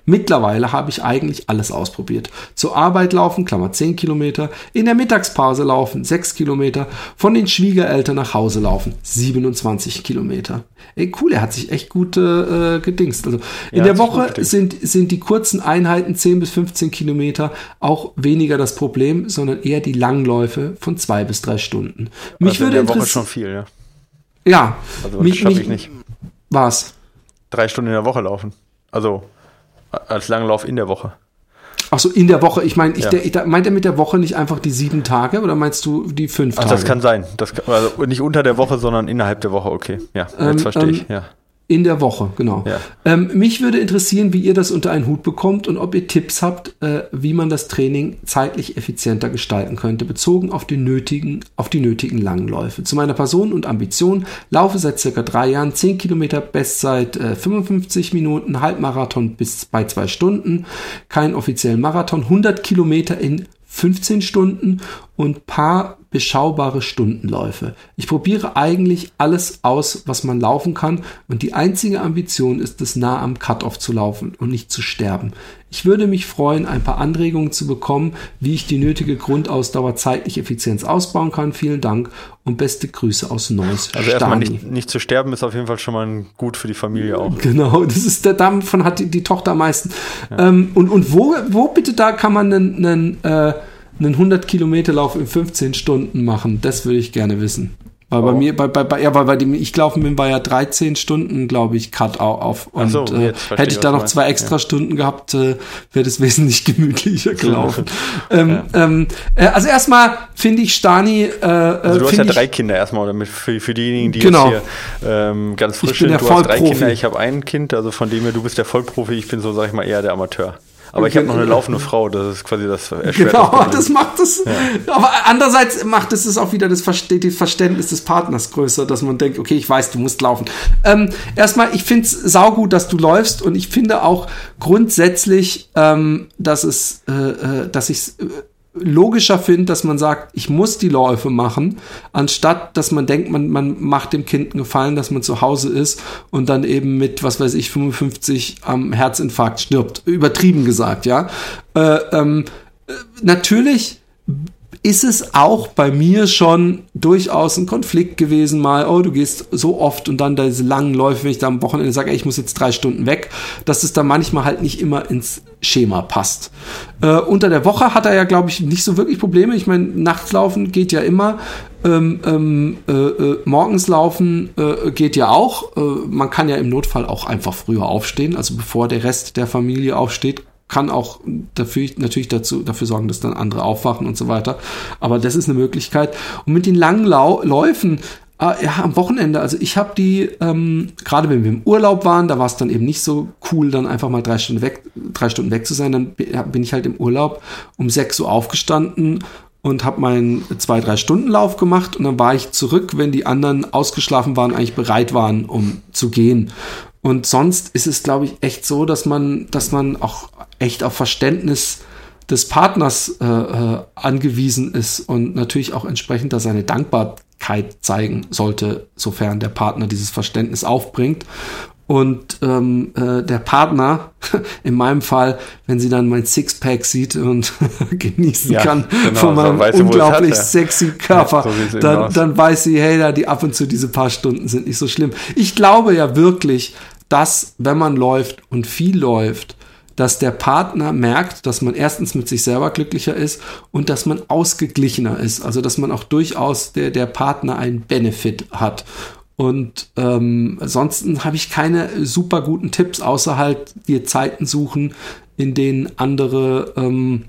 Mittlerweile habe ich eigentlich alles ausprobiert. Zur Arbeit laufen, Klammer 10 Kilometer, in der Mittagspause laufen, 6 Kilometer, von den Schwiegereltern nach Hause laufen, 27 Kilometer. Ey, cool, er hat sich echt gut äh, gedingst. Also in ja, der Woche sind, sind die kurzen Einheiten 10 bis 15 Kilometer auch weniger das Problem, sondern eher die Langläufe von 2 bis 3 Stunden. Mich also würde in der Woche schon viel, ja. Ja, also das schaffe ich nicht. Was? drei Stunden in der Woche laufen. Also als Langlauf in der Woche. Ach so, in der Woche. Ich meine, ich, ja. ich, meint er mit der Woche nicht einfach die sieben Tage oder meinst du die fünf Tage? Ach, das kann sein. Das kann, also nicht unter der Woche, sondern innerhalb der Woche. Okay, ja, jetzt ähm, verstehe ich. Ähm, ja. In der Woche, genau. Ja. Ähm, mich würde interessieren, wie ihr das unter einen Hut bekommt und ob ihr Tipps habt, äh, wie man das Training zeitlich effizienter gestalten könnte, bezogen auf die nötigen, auf die nötigen langen Läufe. Zu meiner Person und Ambition laufe seit circa drei Jahren 10 Kilometer, Bestzeit äh, 55 Minuten, Halbmarathon bis bei zwei Stunden, kein offiziellen Marathon, 100 Kilometer in 15 Stunden und paar beschaubare Stundenläufe. Ich probiere eigentlich alles aus, was man laufen kann und die einzige Ambition ist es, nah am Cut-off zu laufen und nicht zu sterben. Ich würde mich freuen, ein paar Anregungen zu bekommen, wie ich die nötige Grundausdauer zeitlich Effizienz ausbauen kann. Vielen Dank und beste Grüße aus Neuss. Also erstmal nicht, nicht, zu sterben ist auf jeden Fall schon mal gut für die Familie auch. Genau, das ist der davon hat die, die Tochter am meisten. Ja. Ähm, und und wo, wo bitte da kann man einen, einen äh, einen 100 Kilometer Lauf in 15 Stunden machen? Das würde ich gerne wissen. Weil oh. bei mir, bei, bei, bei, ja, weil bei dem ich gelaufen bin, war ja 13 Stunden, glaube ich, Cut auf. Und so, äh, hätte ich da noch zwei extra ja. Stunden gehabt, äh, wäre das wesentlich gemütlicher gelaufen. ähm, ja. ähm, äh, also erstmal finde ich Stani. Äh, also du hast ja drei Kinder erstmal, damit für, für diejenigen, die genau. jetzt hier ähm, ganz frisch sind. Du hast drei Kinder, ich habe ein Kind, also von dem her, du bist der Vollprofi, ich bin so, sag ich mal, eher der Amateur. Aber ich habe noch eine laufende Frau, das ist quasi das erschwert. Genau, das, das macht es. Ja. Aber andererseits macht es auch wieder das Verständnis des Partners größer, dass man denkt, okay, ich weiß, du musst laufen. Ähm, erstmal, ich finde es saugut, dass du läufst und ich finde auch grundsätzlich, ähm, dass es, äh, äh dass ich äh, logischer finde, dass man sagt, ich muss die Läufe machen, anstatt dass man denkt, man, man macht dem Kind einen Gefallen, dass man zu Hause ist und dann eben mit, was weiß ich, 55 am Herzinfarkt stirbt. Übertrieben gesagt, ja. Äh, ähm, äh, natürlich ist es auch bei mir schon durchaus ein Konflikt gewesen, mal, oh, du gehst so oft und dann diese langen Läufe, wenn ich da am Wochenende sage, ey, ich muss jetzt drei Stunden weg, dass es da manchmal halt nicht immer ins Schema passt. Äh, unter der Woche hat er ja, glaube ich, nicht so wirklich Probleme. Ich meine, nachts laufen geht ja immer. Ähm, ähm, äh, äh, morgens laufen äh, geht ja auch. Äh, man kann ja im Notfall auch einfach früher aufstehen. Also bevor der Rest der Familie aufsteht, kann auch dafür, natürlich dazu, dafür sorgen, dass dann andere aufwachen und so weiter. Aber das ist eine Möglichkeit. Und mit den langen Lau Läufen, äh, ja, am Wochenende, also ich habe die, ähm, gerade wenn wir im Urlaub waren, da war es dann eben nicht so cool, dann einfach mal drei Stunden weg, drei Stunden weg zu sein. Dann bin ich halt im Urlaub um sechs Uhr aufgestanden und habe meinen zwei, drei Stunden Lauf gemacht und dann war ich zurück, wenn die anderen ausgeschlafen waren, eigentlich bereit waren, um zu gehen. Und sonst ist es, glaube ich, echt so, dass man, dass man auch echt auf Verständnis des Partners äh, äh, angewiesen ist und natürlich auch entsprechend da seine Dankbarkeit zeigen sollte, sofern der Partner dieses Verständnis aufbringt. Und ähm, äh, der Partner, in meinem Fall, wenn sie dann mein Sixpack sieht und genießen ja, kann genau, von meinem unglaublich hat, ja. sexy Körper, so dann, dann weiß sie, hey, da die ab und zu diese paar Stunden sind nicht so schlimm. Ich glaube ja wirklich, dass, wenn man läuft und viel läuft, dass der Partner merkt, dass man erstens mit sich selber glücklicher ist und dass man ausgeglichener ist. Also dass man auch durchaus der, der Partner einen Benefit hat. Und ähm, ansonsten habe ich keine super guten Tipps, außer halt dir Zeiten suchen, in denen andere ähm,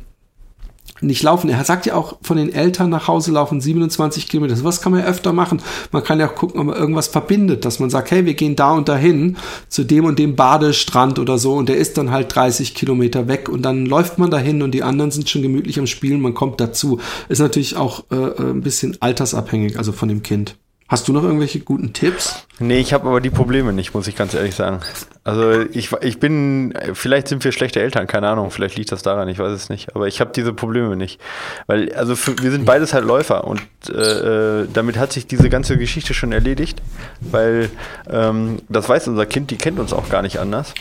nicht laufen. Er sagt ja auch, von den Eltern nach Hause laufen 27 Kilometer. Was kann man ja öfter machen. Man kann ja auch gucken, ob man irgendwas verbindet, dass man sagt, hey, wir gehen da und dahin zu dem und dem Badestrand oder so und der ist dann halt 30 Kilometer weg und dann läuft man dahin und die anderen sind schon gemütlich am Spielen, man kommt dazu. Ist natürlich auch äh, äh ein bisschen altersabhängig, also von dem Kind. Hast du noch irgendwelche guten Tipps? Nee, ich habe aber die Probleme nicht, muss ich ganz ehrlich sagen. Also ich, ich bin, vielleicht sind wir schlechte Eltern, keine Ahnung, vielleicht liegt das daran, ich weiß es nicht. Aber ich habe diese Probleme nicht. Weil, also für, wir sind beides halt Läufer und äh, damit hat sich diese ganze Geschichte schon erledigt, weil ähm, das weiß unser Kind, die kennt uns auch gar nicht anders.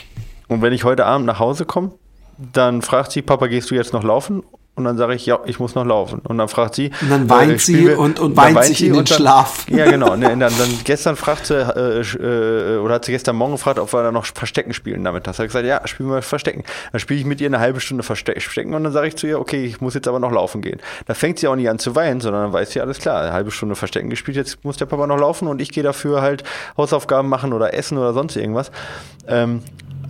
Und wenn ich heute Abend nach Hause komme, dann fragt sie, Papa, gehst du jetzt noch laufen? Und dann sage ich, ja, ich muss noch laufen. Und dann fragt sie. Und dann weint äh, sie und, und weint, weint sich in den dann, Schlaf. Ja, genau. Ne, dann, dann, gestern fragte, äh, äh, oder hat sie gestern Morgen gefragt, ob wir da noch Verstecken spielen damit. Das hat gesagt, ja, spielen wir Verstecken. Dann spiele ich mit ihr eine halbe Stunde Verstecken und dann sage ich zu ihr, okay, ich muss jetzt aber noch laufen gehen. Da fängt sie auch nicht an zu weinen, sondern dann weiß sie, alles klar, eine halbe Stunde Verstecken gespielt, jetzt muss der Papa noch laufen und ich gehe dafür halt Hausaufgaben machen oder essen oder sonst irgendwas. Ähm,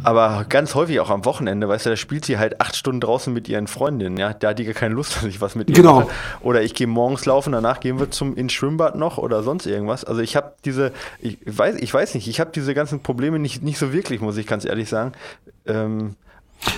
aber ganz häufig auch am Wochenende, weißt du, da spielt sie halt acht Stunden draußen mit ihren Freundinnen, ja. Da hat die gar keine Lust, dass ich was mit ihr genau. mache. Oder ich gehe morgens laufen, danach gehen wir zum ins Schwimmbad noch oder sonst irgendwas. Also ich habe diese, ich weiß, ich weiß nicht, ich habe diese ganzen Probleme nicht, nicht so wirklich, muss ich ganz ehrlich sagen. Ähm,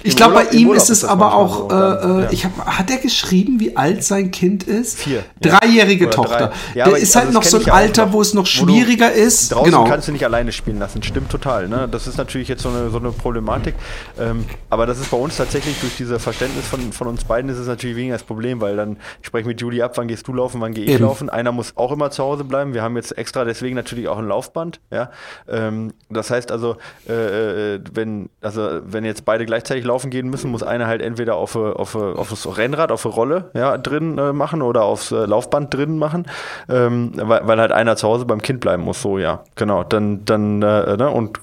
Ich glaube, bei ihm ist es aber auch, so, äh, ja. ich hab, hat er geschrieben, wie alt sein Kind ist? Vier. Dreijährige Tochter. Ja, Der ist halt also noch so ein Alter, noch, wo es noch schwieriger ist. Draußen genau. kannst du nicht alleine spielen lassen, stimmt total. Ne? Das ist natürlich jetzt so eine, so eine Problematik. Ähm, aber das ist bei uns tatsächlich durch dieses Verständnis von, von uns beiden ist es natürlich weniger das Problem, weil dann ich spreche mit Julie ab, wann gehst du laufen, wann gehe ich Eben. laufen. Einer muss auch immer zu Hause bleiben. Wir haben jetzt extra deswegen natürlich auch ein Laufband. Ja? Ähm, das heißt also, äh, äh wenn, also wenn jetzt beide gleichzeitig laufen gehen müssen, muss einer halt entweder auf, auf, auf das Rennrad, auf eine Rolle ja, drin äh, machen oder aufs äh, Laufband drin machen, ähm, weil, weil halt einer zu Hause beim Kind bleiben muss, so ja, genau. Dann, dann, äh, ne? und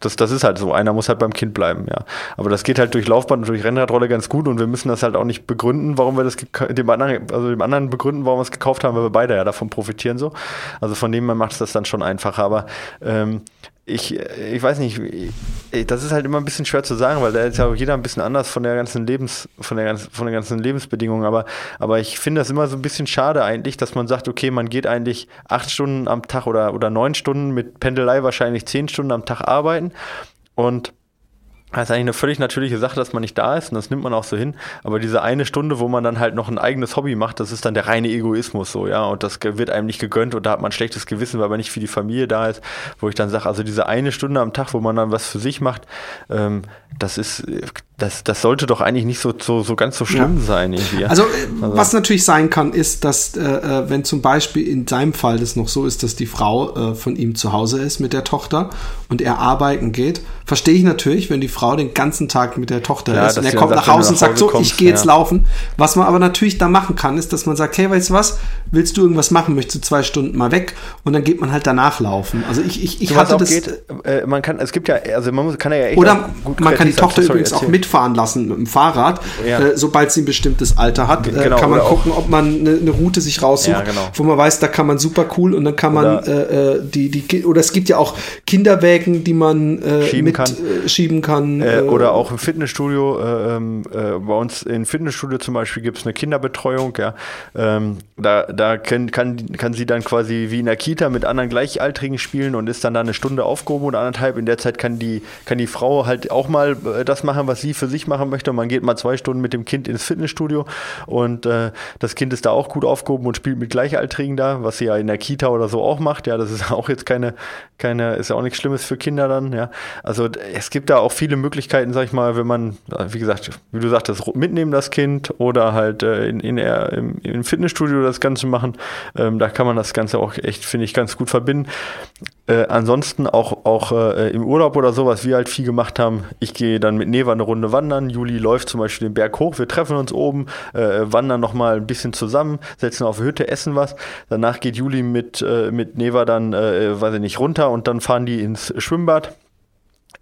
das, das ist halt so. Einer muss halt beim Kind bleiben, ja. Aber das geht halt durch Laufband und durch Rennradrolle ganz gut und wir müssen das halt auch nicht begründen, warum wir das dem anderen, also dem anderen begründen, warum wir es gekauft haben, weil wir beide ja davon profitieren so. Also von dem her macht es das dann schon einfacher. Aber ähm, ich, ich weiß nicht, das ist halt immer ein bisschen schwer zu sagen, weil da ist ja auch jeder ein bisschen anders von der ganzen Lebens, von der ganzen, von der ganzen Lebensbedingungen. Aber, aber ich finde das immer so ein bisschen schade eigentlich, dass man sagt, okay, man geht eigentlich acht Stunden am Tag oder, oder neun Stunden mit Pendelei wahrscheinlich zehn Stunden am Tag arbeiten und das ist eigentlich eine völlig natürliche Sache, dass man nicht da ist und das nimmt man auch so hin. Aber diese eine Stunde, wo man dann halt noch ein eigenes Hobby macht, das ist dann der reine Egoismus so, ja. Und das wird einem nicht gegönnt und da hat man ein schlechtes Gewissen, weil man nicht für die Familie da ist. Wo ich dann sage, also diese eine Stunde am Tag, wo man dann was für sich macht, ähm, das ist, das, das sollte doch eigentlich nicht so, so, so ganz so schlimm ja. sein. Irgendwie. Also, also, was natürlich sein kann, ist, dass, äh, äh, wenn zum Beispiel in seinem Fall das noch so ist, dass die Frau äh, von ihm zu Hause ist mit der Tochter und er arbeiten geht, verstehe ich natürlich, wenn die Frau den ganzen Tag mit der Tochter ja, ist und er kommt nach Hause und sagt, so, kommst, ich gehe jetzt ja. laufen. Was man aber natürlich da machen kann, ist, dass man sagt, hey, weißt du was, willst du irgendwas machen, möchtest du zwei Stunden mal weg und dann geht man halt danach laufen. Also ich, ich, ich hatte das. Geht, äh, man kann, es gibt ja, also man muss, kann ja echt Oder man kann die Tochter übrigens erzählen. auch mitfahren lassen mit dem Fahrrad. Ja. Äh, sobald sie ein bestimmtes Alter hat, äh, genau, kann man gucken, ob man eine, eine Route sich raussucht, genau. wo man weiß, da kann man super cool und dann kann man oder, äh, äh die, die, oder es gibt ja auch Kinderwägen, die man schieben mit, kann. Schieben kann. Oder auch im Fitnessstudio. Ähm, bei uns im Fitnessstudio zum Beispiel gibt es eine Kinderbetreuung. Ja. Ähm, da da kann, kann, kann sie dann quasi wie in der Kita mit anderen Gleichaltrigen spielen und ist dann da eine Stunde aufgehoben oder anderthalb. In der Zeit kann die, kann die Frau halt auch mal das machen, was sie für sich machen möchte. Und man geht mal zwei Stunden mit dem Kind ins Fitnessstudio und äh, das Kind ist da auch gut aufgehoben und spielt mit Gleichaltrigen da, was sie ja in der Kita oder so auch macht. Ja, das ist auch jetzt keine, keine, ist ja auch nichts Schlimmes für Kinder dann. Ja, also es gibt da auch viele Möglichkeiten, sag ich mal, wenn man, wie gesagt, wie du sagtest, mitnehmen das Kind oder halt äh, in, in, in, im, im Fitnessstudio das Ganze machen. Ähm, da kann man das Ganze auch echt, finde ich, ganz gut verbinden. Äh, ansonsten auch, auch äh, im Urlaub oder so, was wir halt viel gemacht haben. Ich gehe dann mit Neva eine Runde wandern. Juli läuft zum Beispiel den Berg hoch. Wir treffen uns oben, äh, wandern nochmal ein bisschen zusammen, setzen auf die Hütte, essen was. Danach geht Juli mit, äh, mit Neva dann, äh, weiß ich nicht, runter und dann fahren die ins Schwimmbad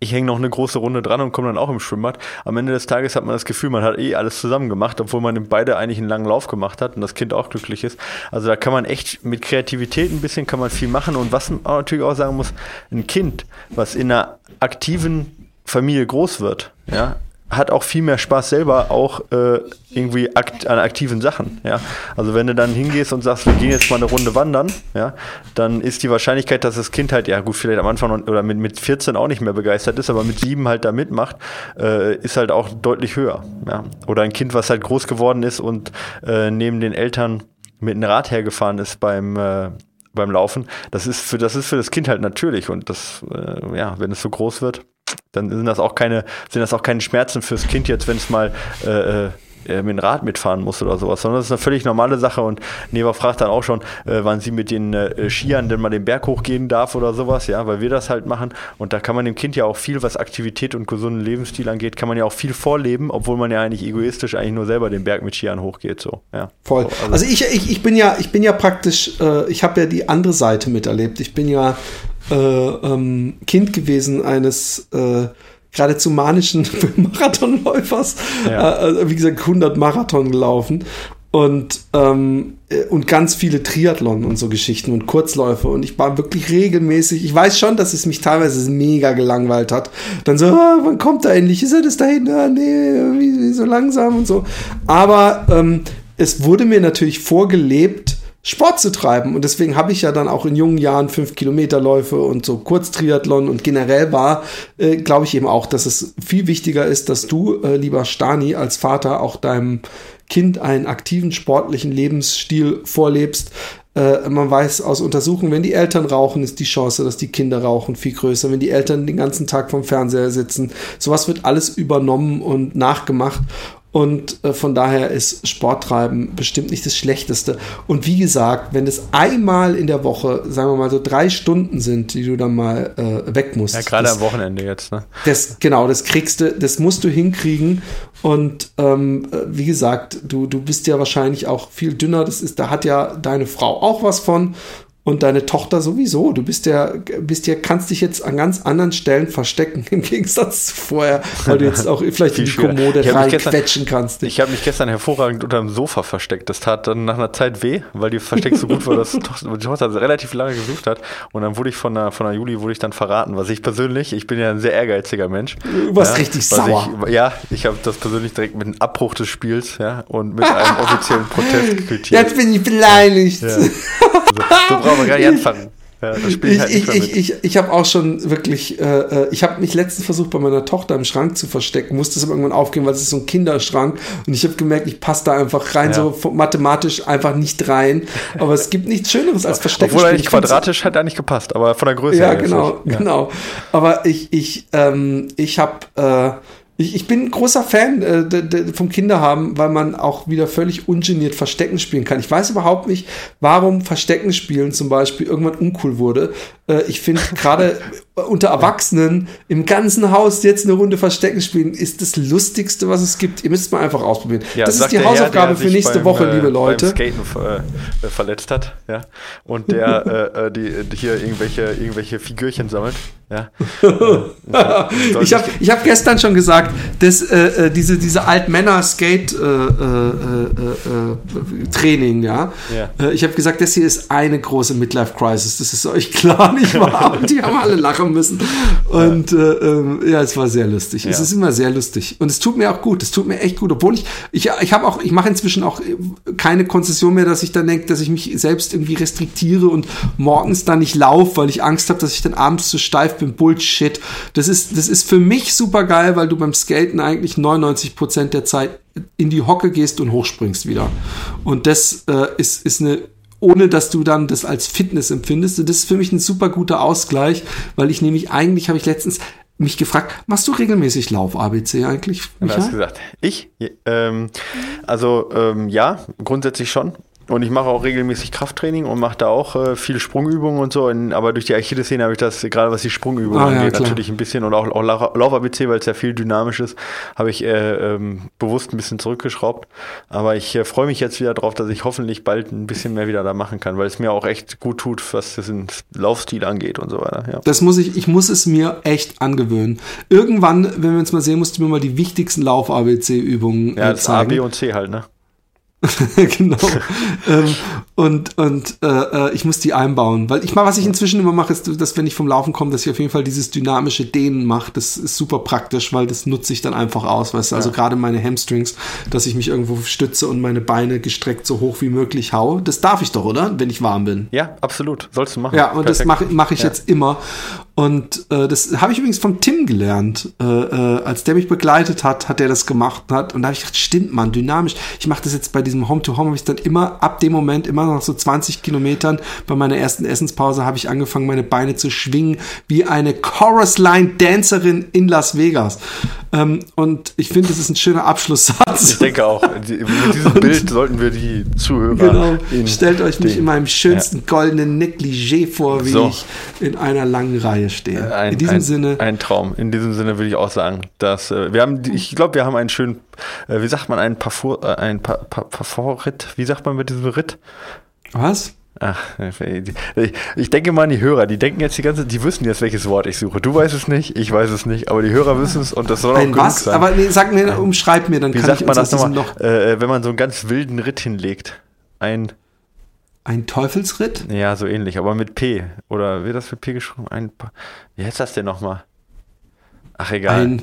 ich hänge noch eine große Runde dran und komme dann auch im Schwimmbad. Am Ende des Tages hat man das Gefühl, man hat eh alles zusammen gemacht, obwohl man beide eigentlich einen langen Lauf gemacht hat und das Kind auch glücklich ist. Also da kann man echt mit Kreativität ein bisschen kann man viel machen und was man natürlich auch sagen muss, ein Kind, was in einer aktiven Familie groß wird, ja, hat auch viel mehr Spaß selber auch äh, irgendwie akt an aktiven Sachen. Ja? Also wenn du dann hingehst und sagst, wir gehen jetzt mal eine Runde wandern, ja, dann ist die Wahrscheinlichkeit, dass das Kind halt, ja gut, vielleicht am Anfang noch, oder mit, mit 14 auch nicht mehr begeistert ist, aber mit 7 halt da mitmacht, äh, ist halt auch deutlich höher. Ja? Oder ein Kind, was halt groß geworden ist und äh, neben den Eltern mit einem Rad hergefahren ist beim äh, beim Laufen, das ist für das ist für das Kind halt natürlich und das äh, ja, wenn es so groß wird, dann sind das auch keine, sind das auch keine Schmerzen fürs Kind jetzt, wenn es mal äh, äh, mit dem Rad mitfahren muss oder sowas, sondern das ist eine völlig normale Sache und Neva fragt dann auch schon, äh, wann sie mit den äh, Skiern denn mal den Berg hochgehen darf oder sowas, ja, weil wir das halt machen und da kann man dem Kind ja auch viel, was Aktivität und gesunden Lebensstil angeht, kann man ja auch viel vorleben, obwohl man ja eigentlich egoistisch eigentlich nur selber den Berg mit Skiern hochgeht, so, ja. Voll. So, also, also ich, ich, ich bin ja, ich bin ja praktisch, äh, ich habe ja die andere Seite miterlebt. Ich bin ja äh, ähm, Kind gewesen eines äh, geradezu manischen Marathonläufers. Ja. Äh, wie gesagt, 100 Marathon gelaufen und ähm, äh, und ganz viele Triathlon und so Geschichten und Kurzläufe und ich war wirklich regelmäßig. Ich weiß schon, dass es mich teilweise mega gelangweilt hat. Dann so, ah, wann kommt er endlich? Ist er das dahin? Ah, nee, wie, wie so langsam und so. Aber ähm, es wurde mir natürlich vorgelebt, Sport zu treiben. Und deswegen habe ich ja dann auch in jungen Jahren fünf Kilometerläufe und so Kurztriathlon und generell war, äh, glaube ich eben auch, dass es viel wichtiger ist, dass du, äh, lieber Stani, als Vater auch deinem Kind einen aktiven sportlichen Lebensstil vorlebst. Äh, man weiß aus Untersuchungen, wenn die Eltern rauchen, ist die Chance, dass die Kinder rauchen, viel größer. Wenn die Eltern den ganzen Tag vom Fernseher sitzen, sowas wird alles übernommen und nachgemacht. Und äh, von daher ist Sporttreiben bestimmt nicht das Schlechteste. Und wie gesagt, wenn es einmal in der Woche, sagen wir mal so drei Stunden sind, die du dann mal äh, weg musst. Ja, gerade am Wochenende jetzt, ne? Das, genau, das kriegst du, das musst du hinkriegen. Und ähm, äh, wie gesagt, du, du bist ja wahrscheinlich auch viel dünner. Das ist, da hat ja deine Frau auch was von und deine Tochter sowieso. Du bist ja, bist ja, kannst dich jetzt an ganz anderen Stellen verstecken, im Gegensatz zu vorher, weil du jetzt auch vielleicht in die Kommode reinquetschen kannst. Ich habe mich gestern hervorragend unter dem Sofa versteckt. Das tat dann nach einer Zeit weh, weil die Versteck so gut war, dass die Tochter relativ lange gesucht hat. Und dann wurde ich von der, von der Juli wurde ich dann verraten, was ich persönlich, ich bin ja ein sehr ehrgeiziger Mensch. Du warst ja, richtig sauer. Ich, ja, ich habe das persönlich direkt mit einem Abbruch des Spiels ja, und mit einem offiziellen Protest quittiert. Jetzt bin ich beleidigt. Ja. Also, so brauchen wir gar nicht anfangen. Ja, ich halt ich, ich, ich, ich habe auch schon wirklich, äh, äh, ich habe mich letztens versucht, bei meiner Tochter im Schrank zu verstecken, musste es aber irgendwann aufgehen, weil es ist so ein Kinderschrank und ich habe gemerkt, ich passe da einfach rein, ja. so mathematisch einfach nicht rein. Aber es gibt nichts Schöneres als Verstecken. Obwohl nicht quadratisch hat er nicht gepasst, aber von der Größe ja, her. Genau, ja, genau, genau. Aber ich, ich, ähm, ich habe äh, ich, ich bin großer Fan äh, vom Kinderhaben, weil man auch wieder völlig ungeniert Verstecken spielen kann. Ich weiß überhaupt nicht, warum Verstecken spielen zum Beispiel irgendwann uncool wurde. Äh, ich finde gerade unter Erwachsenen im ganzen Haus jetzt eine Runde Verstecken spielen, ist das Lustigste, was es gibt. Ihr müsst es mal einfach ausprobieren. Ja, das ist die Hausaufgabe Herr, für nächste beim, Woche, liebe Leute. Beim Skaten äh, verletzt hat, ja. Und der äh, äh die, hier irgendwelche, irgendwelche Figürchen sammelt. Ja. ich habe ich hab gestern schon gesagt, dass äh, diese, diese Altmänner-Skate-Training, ja. ja. ich habe gesagt, das hier ist eine große Midlife-Crisis. Das ist euch klar, nicht wahr? Und die haben alle Lachen müssen. Und ja, äh, ähm, ja es war sehr lustig. Ja. Es ist immer sehr lustig. Und es tut mir auch gut. Es tut mir echt gut. Obwohl ich, ich, ich habe auch, ich mache inzwischen auch keine Konzession mehr, dass ich dann denke, dass ich mich selbst irgendwie restriktiere und morgens dann nicht laufe, weil ich Angst habe, dass ich dann abends zu steif bin. Bullshit. Das ist, das ist für mich super geil, weil du beim Skaten eigentlich 99 Prozent der Zeit in die Hocke gehst und hochspringst wieder. Und das äh, ist, ist eine ohne dass du dann das als Fitness empfindest. Und das ist für mich ein super guter Ausgleich, weil ich nämlich eigentlich habe ich letztens mich gefragt, machst du regelmäßig Lauf-ABC eigentlich? Michael? Du hast gesagt, ich? Ähm, also ähm, ja, grundsätzlich schon. Und ich mache auch regelmäßig Krafttraining und mache da auch äh, viele Sprungübungen und so. In, aber durch die Achillessehne habe ich das, gerade was die Sprungübungen ah, angeht, ja, natürlich ein bisschen und auch, auch Lauf-ABC, weil es ja viel dynamisch ist, habe ich äh, ähm, bewusst ein bisschen zurückgeschraubt. Aber ich äh, freue mich jetzt wieder drauf, dass ich hoffentlich bald ein bisschen mehr wieder da machen kann, weil es mir auch echt gut tut, was den Laufstil angeht und so weiter. Ja. Das muss ich, ich muss es mir echt angewöhnen. Irgendwann, wenn wir uns mal sehen, musst du mir mal die wichtigsten Lauf-ABC-Übungen ja, äh, zeigen. Ja, A, B und C halt, ne? genau. ähm, und und äh, äh, ich muss die einbauen. Weil ich mal, was ich inzwischen immer mache, ist, dass wenn ich vom Laufen komme, dass ich auf jeden Fall dieses dynamische Dehnen mache. Das ist super praktisch, weil das nutze ich dann einfach aus. Weißt du, also gerade meine Hamstrings, dass ich mich irgendwo stütze und meine Beine gestreckt so hoch wie möglich hau. Das darf ich doch, oder? Wenn ich warm bin. Ja, absolut. Sollst du machen. Ja, und Perfekt. das mache mach ich ja. jetzt immer. Und äh, das habe ich übrigens vom Tim gelernt. Äh, äh, als der mich begleitet hat, hat er das gemacht. Hat, und da habe ich gedacht, stimmt man, dynamisch. Ich mache das jetzt bei diesem Home-to-Home, habe ich dann immer ab dem Moment, immer noch so 20 Kilometern, bei meiner ersten Essenspause habe ich angefangen, meine Beine zu schwingen, wie eine Chorus-Line-Dancerin in Las Vegas. Ähm, und ich finde, das ist ein schöner Abschlusssatz. Ich denke auch. Mit diesem und, Bild sollten wir die Zuhörer. Genau. Stellt euch mich in meinem schönsten ja. goldenen Negligé vor, wie so. ich in einer langen Reihe stehe. Äh, ein, in diesem ein, Sinne. Ein Traum. In diesem Sinne würde ich auch sagen, dass äh, wir haben, ich glaube, wir haben einen schönen, äh, wie sagt man, einen Parfum, äh, ein pa pa Parfum-Ritt. Wie sagt man mit diesem Ritt? Was? Ach, ich denke mal an die Hörer, die denken jetzt die ganze die wissen jetzt, welches Wort ich suche. Du weißt es nicht, ich weiß es nicht, aber die Hörer wissen es und das soll auch ein genug was? sein. Aber nee, sag mir, umschreib mir, dann Wie kann sagt ich man das nochmal, noch äh, wenn man so einen ganz wilden Ritt hinlegt? Ein ein Teufelsritt? Ja, so ähnlich, aber mit P. Oder wird das mit P geschrieben? Ein, wie heißt das denn nochmal? Ach, egal. Ein,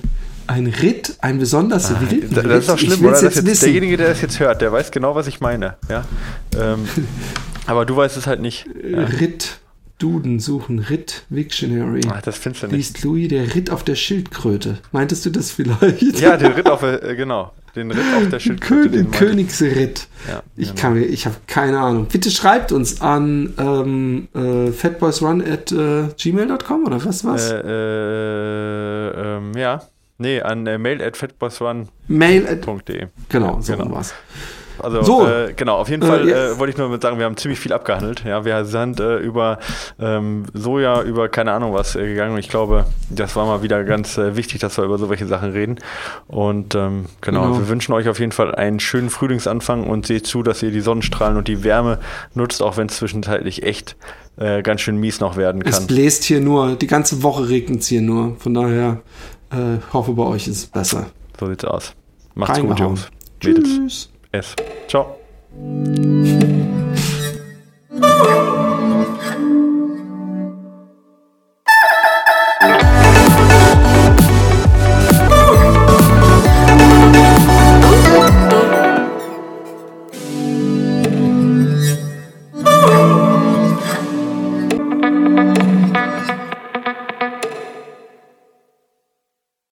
ein Ritt, ein besonders ah, wilden Das ist doch schlimm, oder? Jetzt jetzt derjenige, der das jetzt hört, der weiß genau, was ich meine. Ja? Ähm, Aber du weißt es halt nicht. Ja. Ritt, Duden suchen, Ritt, Wiktionary. Ach, das findest du nicht. Liest Louis der Ritt auf der Schildkröte. Meintest du das vielleicht? Ja, den Ritt auf der, äh, genau. Den Ritt auf der Schildkröte. König, Königsritt. Ja, ich genau. kann mir, ich habe keine Ahnung. Bitte schreibt uns an ähm, äh, fatboysrun at äh, gmail.com oder was was? Äh, äh, ähm, ja. Nee, an äh, mail at fatboysrun.de. Mail at, Genau, genau, so genau. war's. Also, So. äh, genau, auf jeden Äh, Fall jetzt- äh, wollte ich nur sagen, wir haben ziemlich viel abgehandelt. Ja, wir sind äh, über ähm, Soja, über keine Ahnung was äh, gegangen. Und ich glaube, das war mal wieder ganz äh, wichtig, dass wir über solche Sachen reden. Und ähm, genau, Genau. wir wünschen euch auf jeden Fall einen schönen Frühlingsanfang und seht zu, dass ihr die Sonnenstrahlen und die Wärme nutzt, auch wenn es zwischenzeitlich echt äh, ganz schön mies noch werden Es kann. bläst hier nur, die ganze Woche regnet es hier nur. Von daher äh, hoffe, bei euch ist es besser. So sieht's aus. Macht's gut, Jungs. Mädels. Tschüss. Es. Ciao.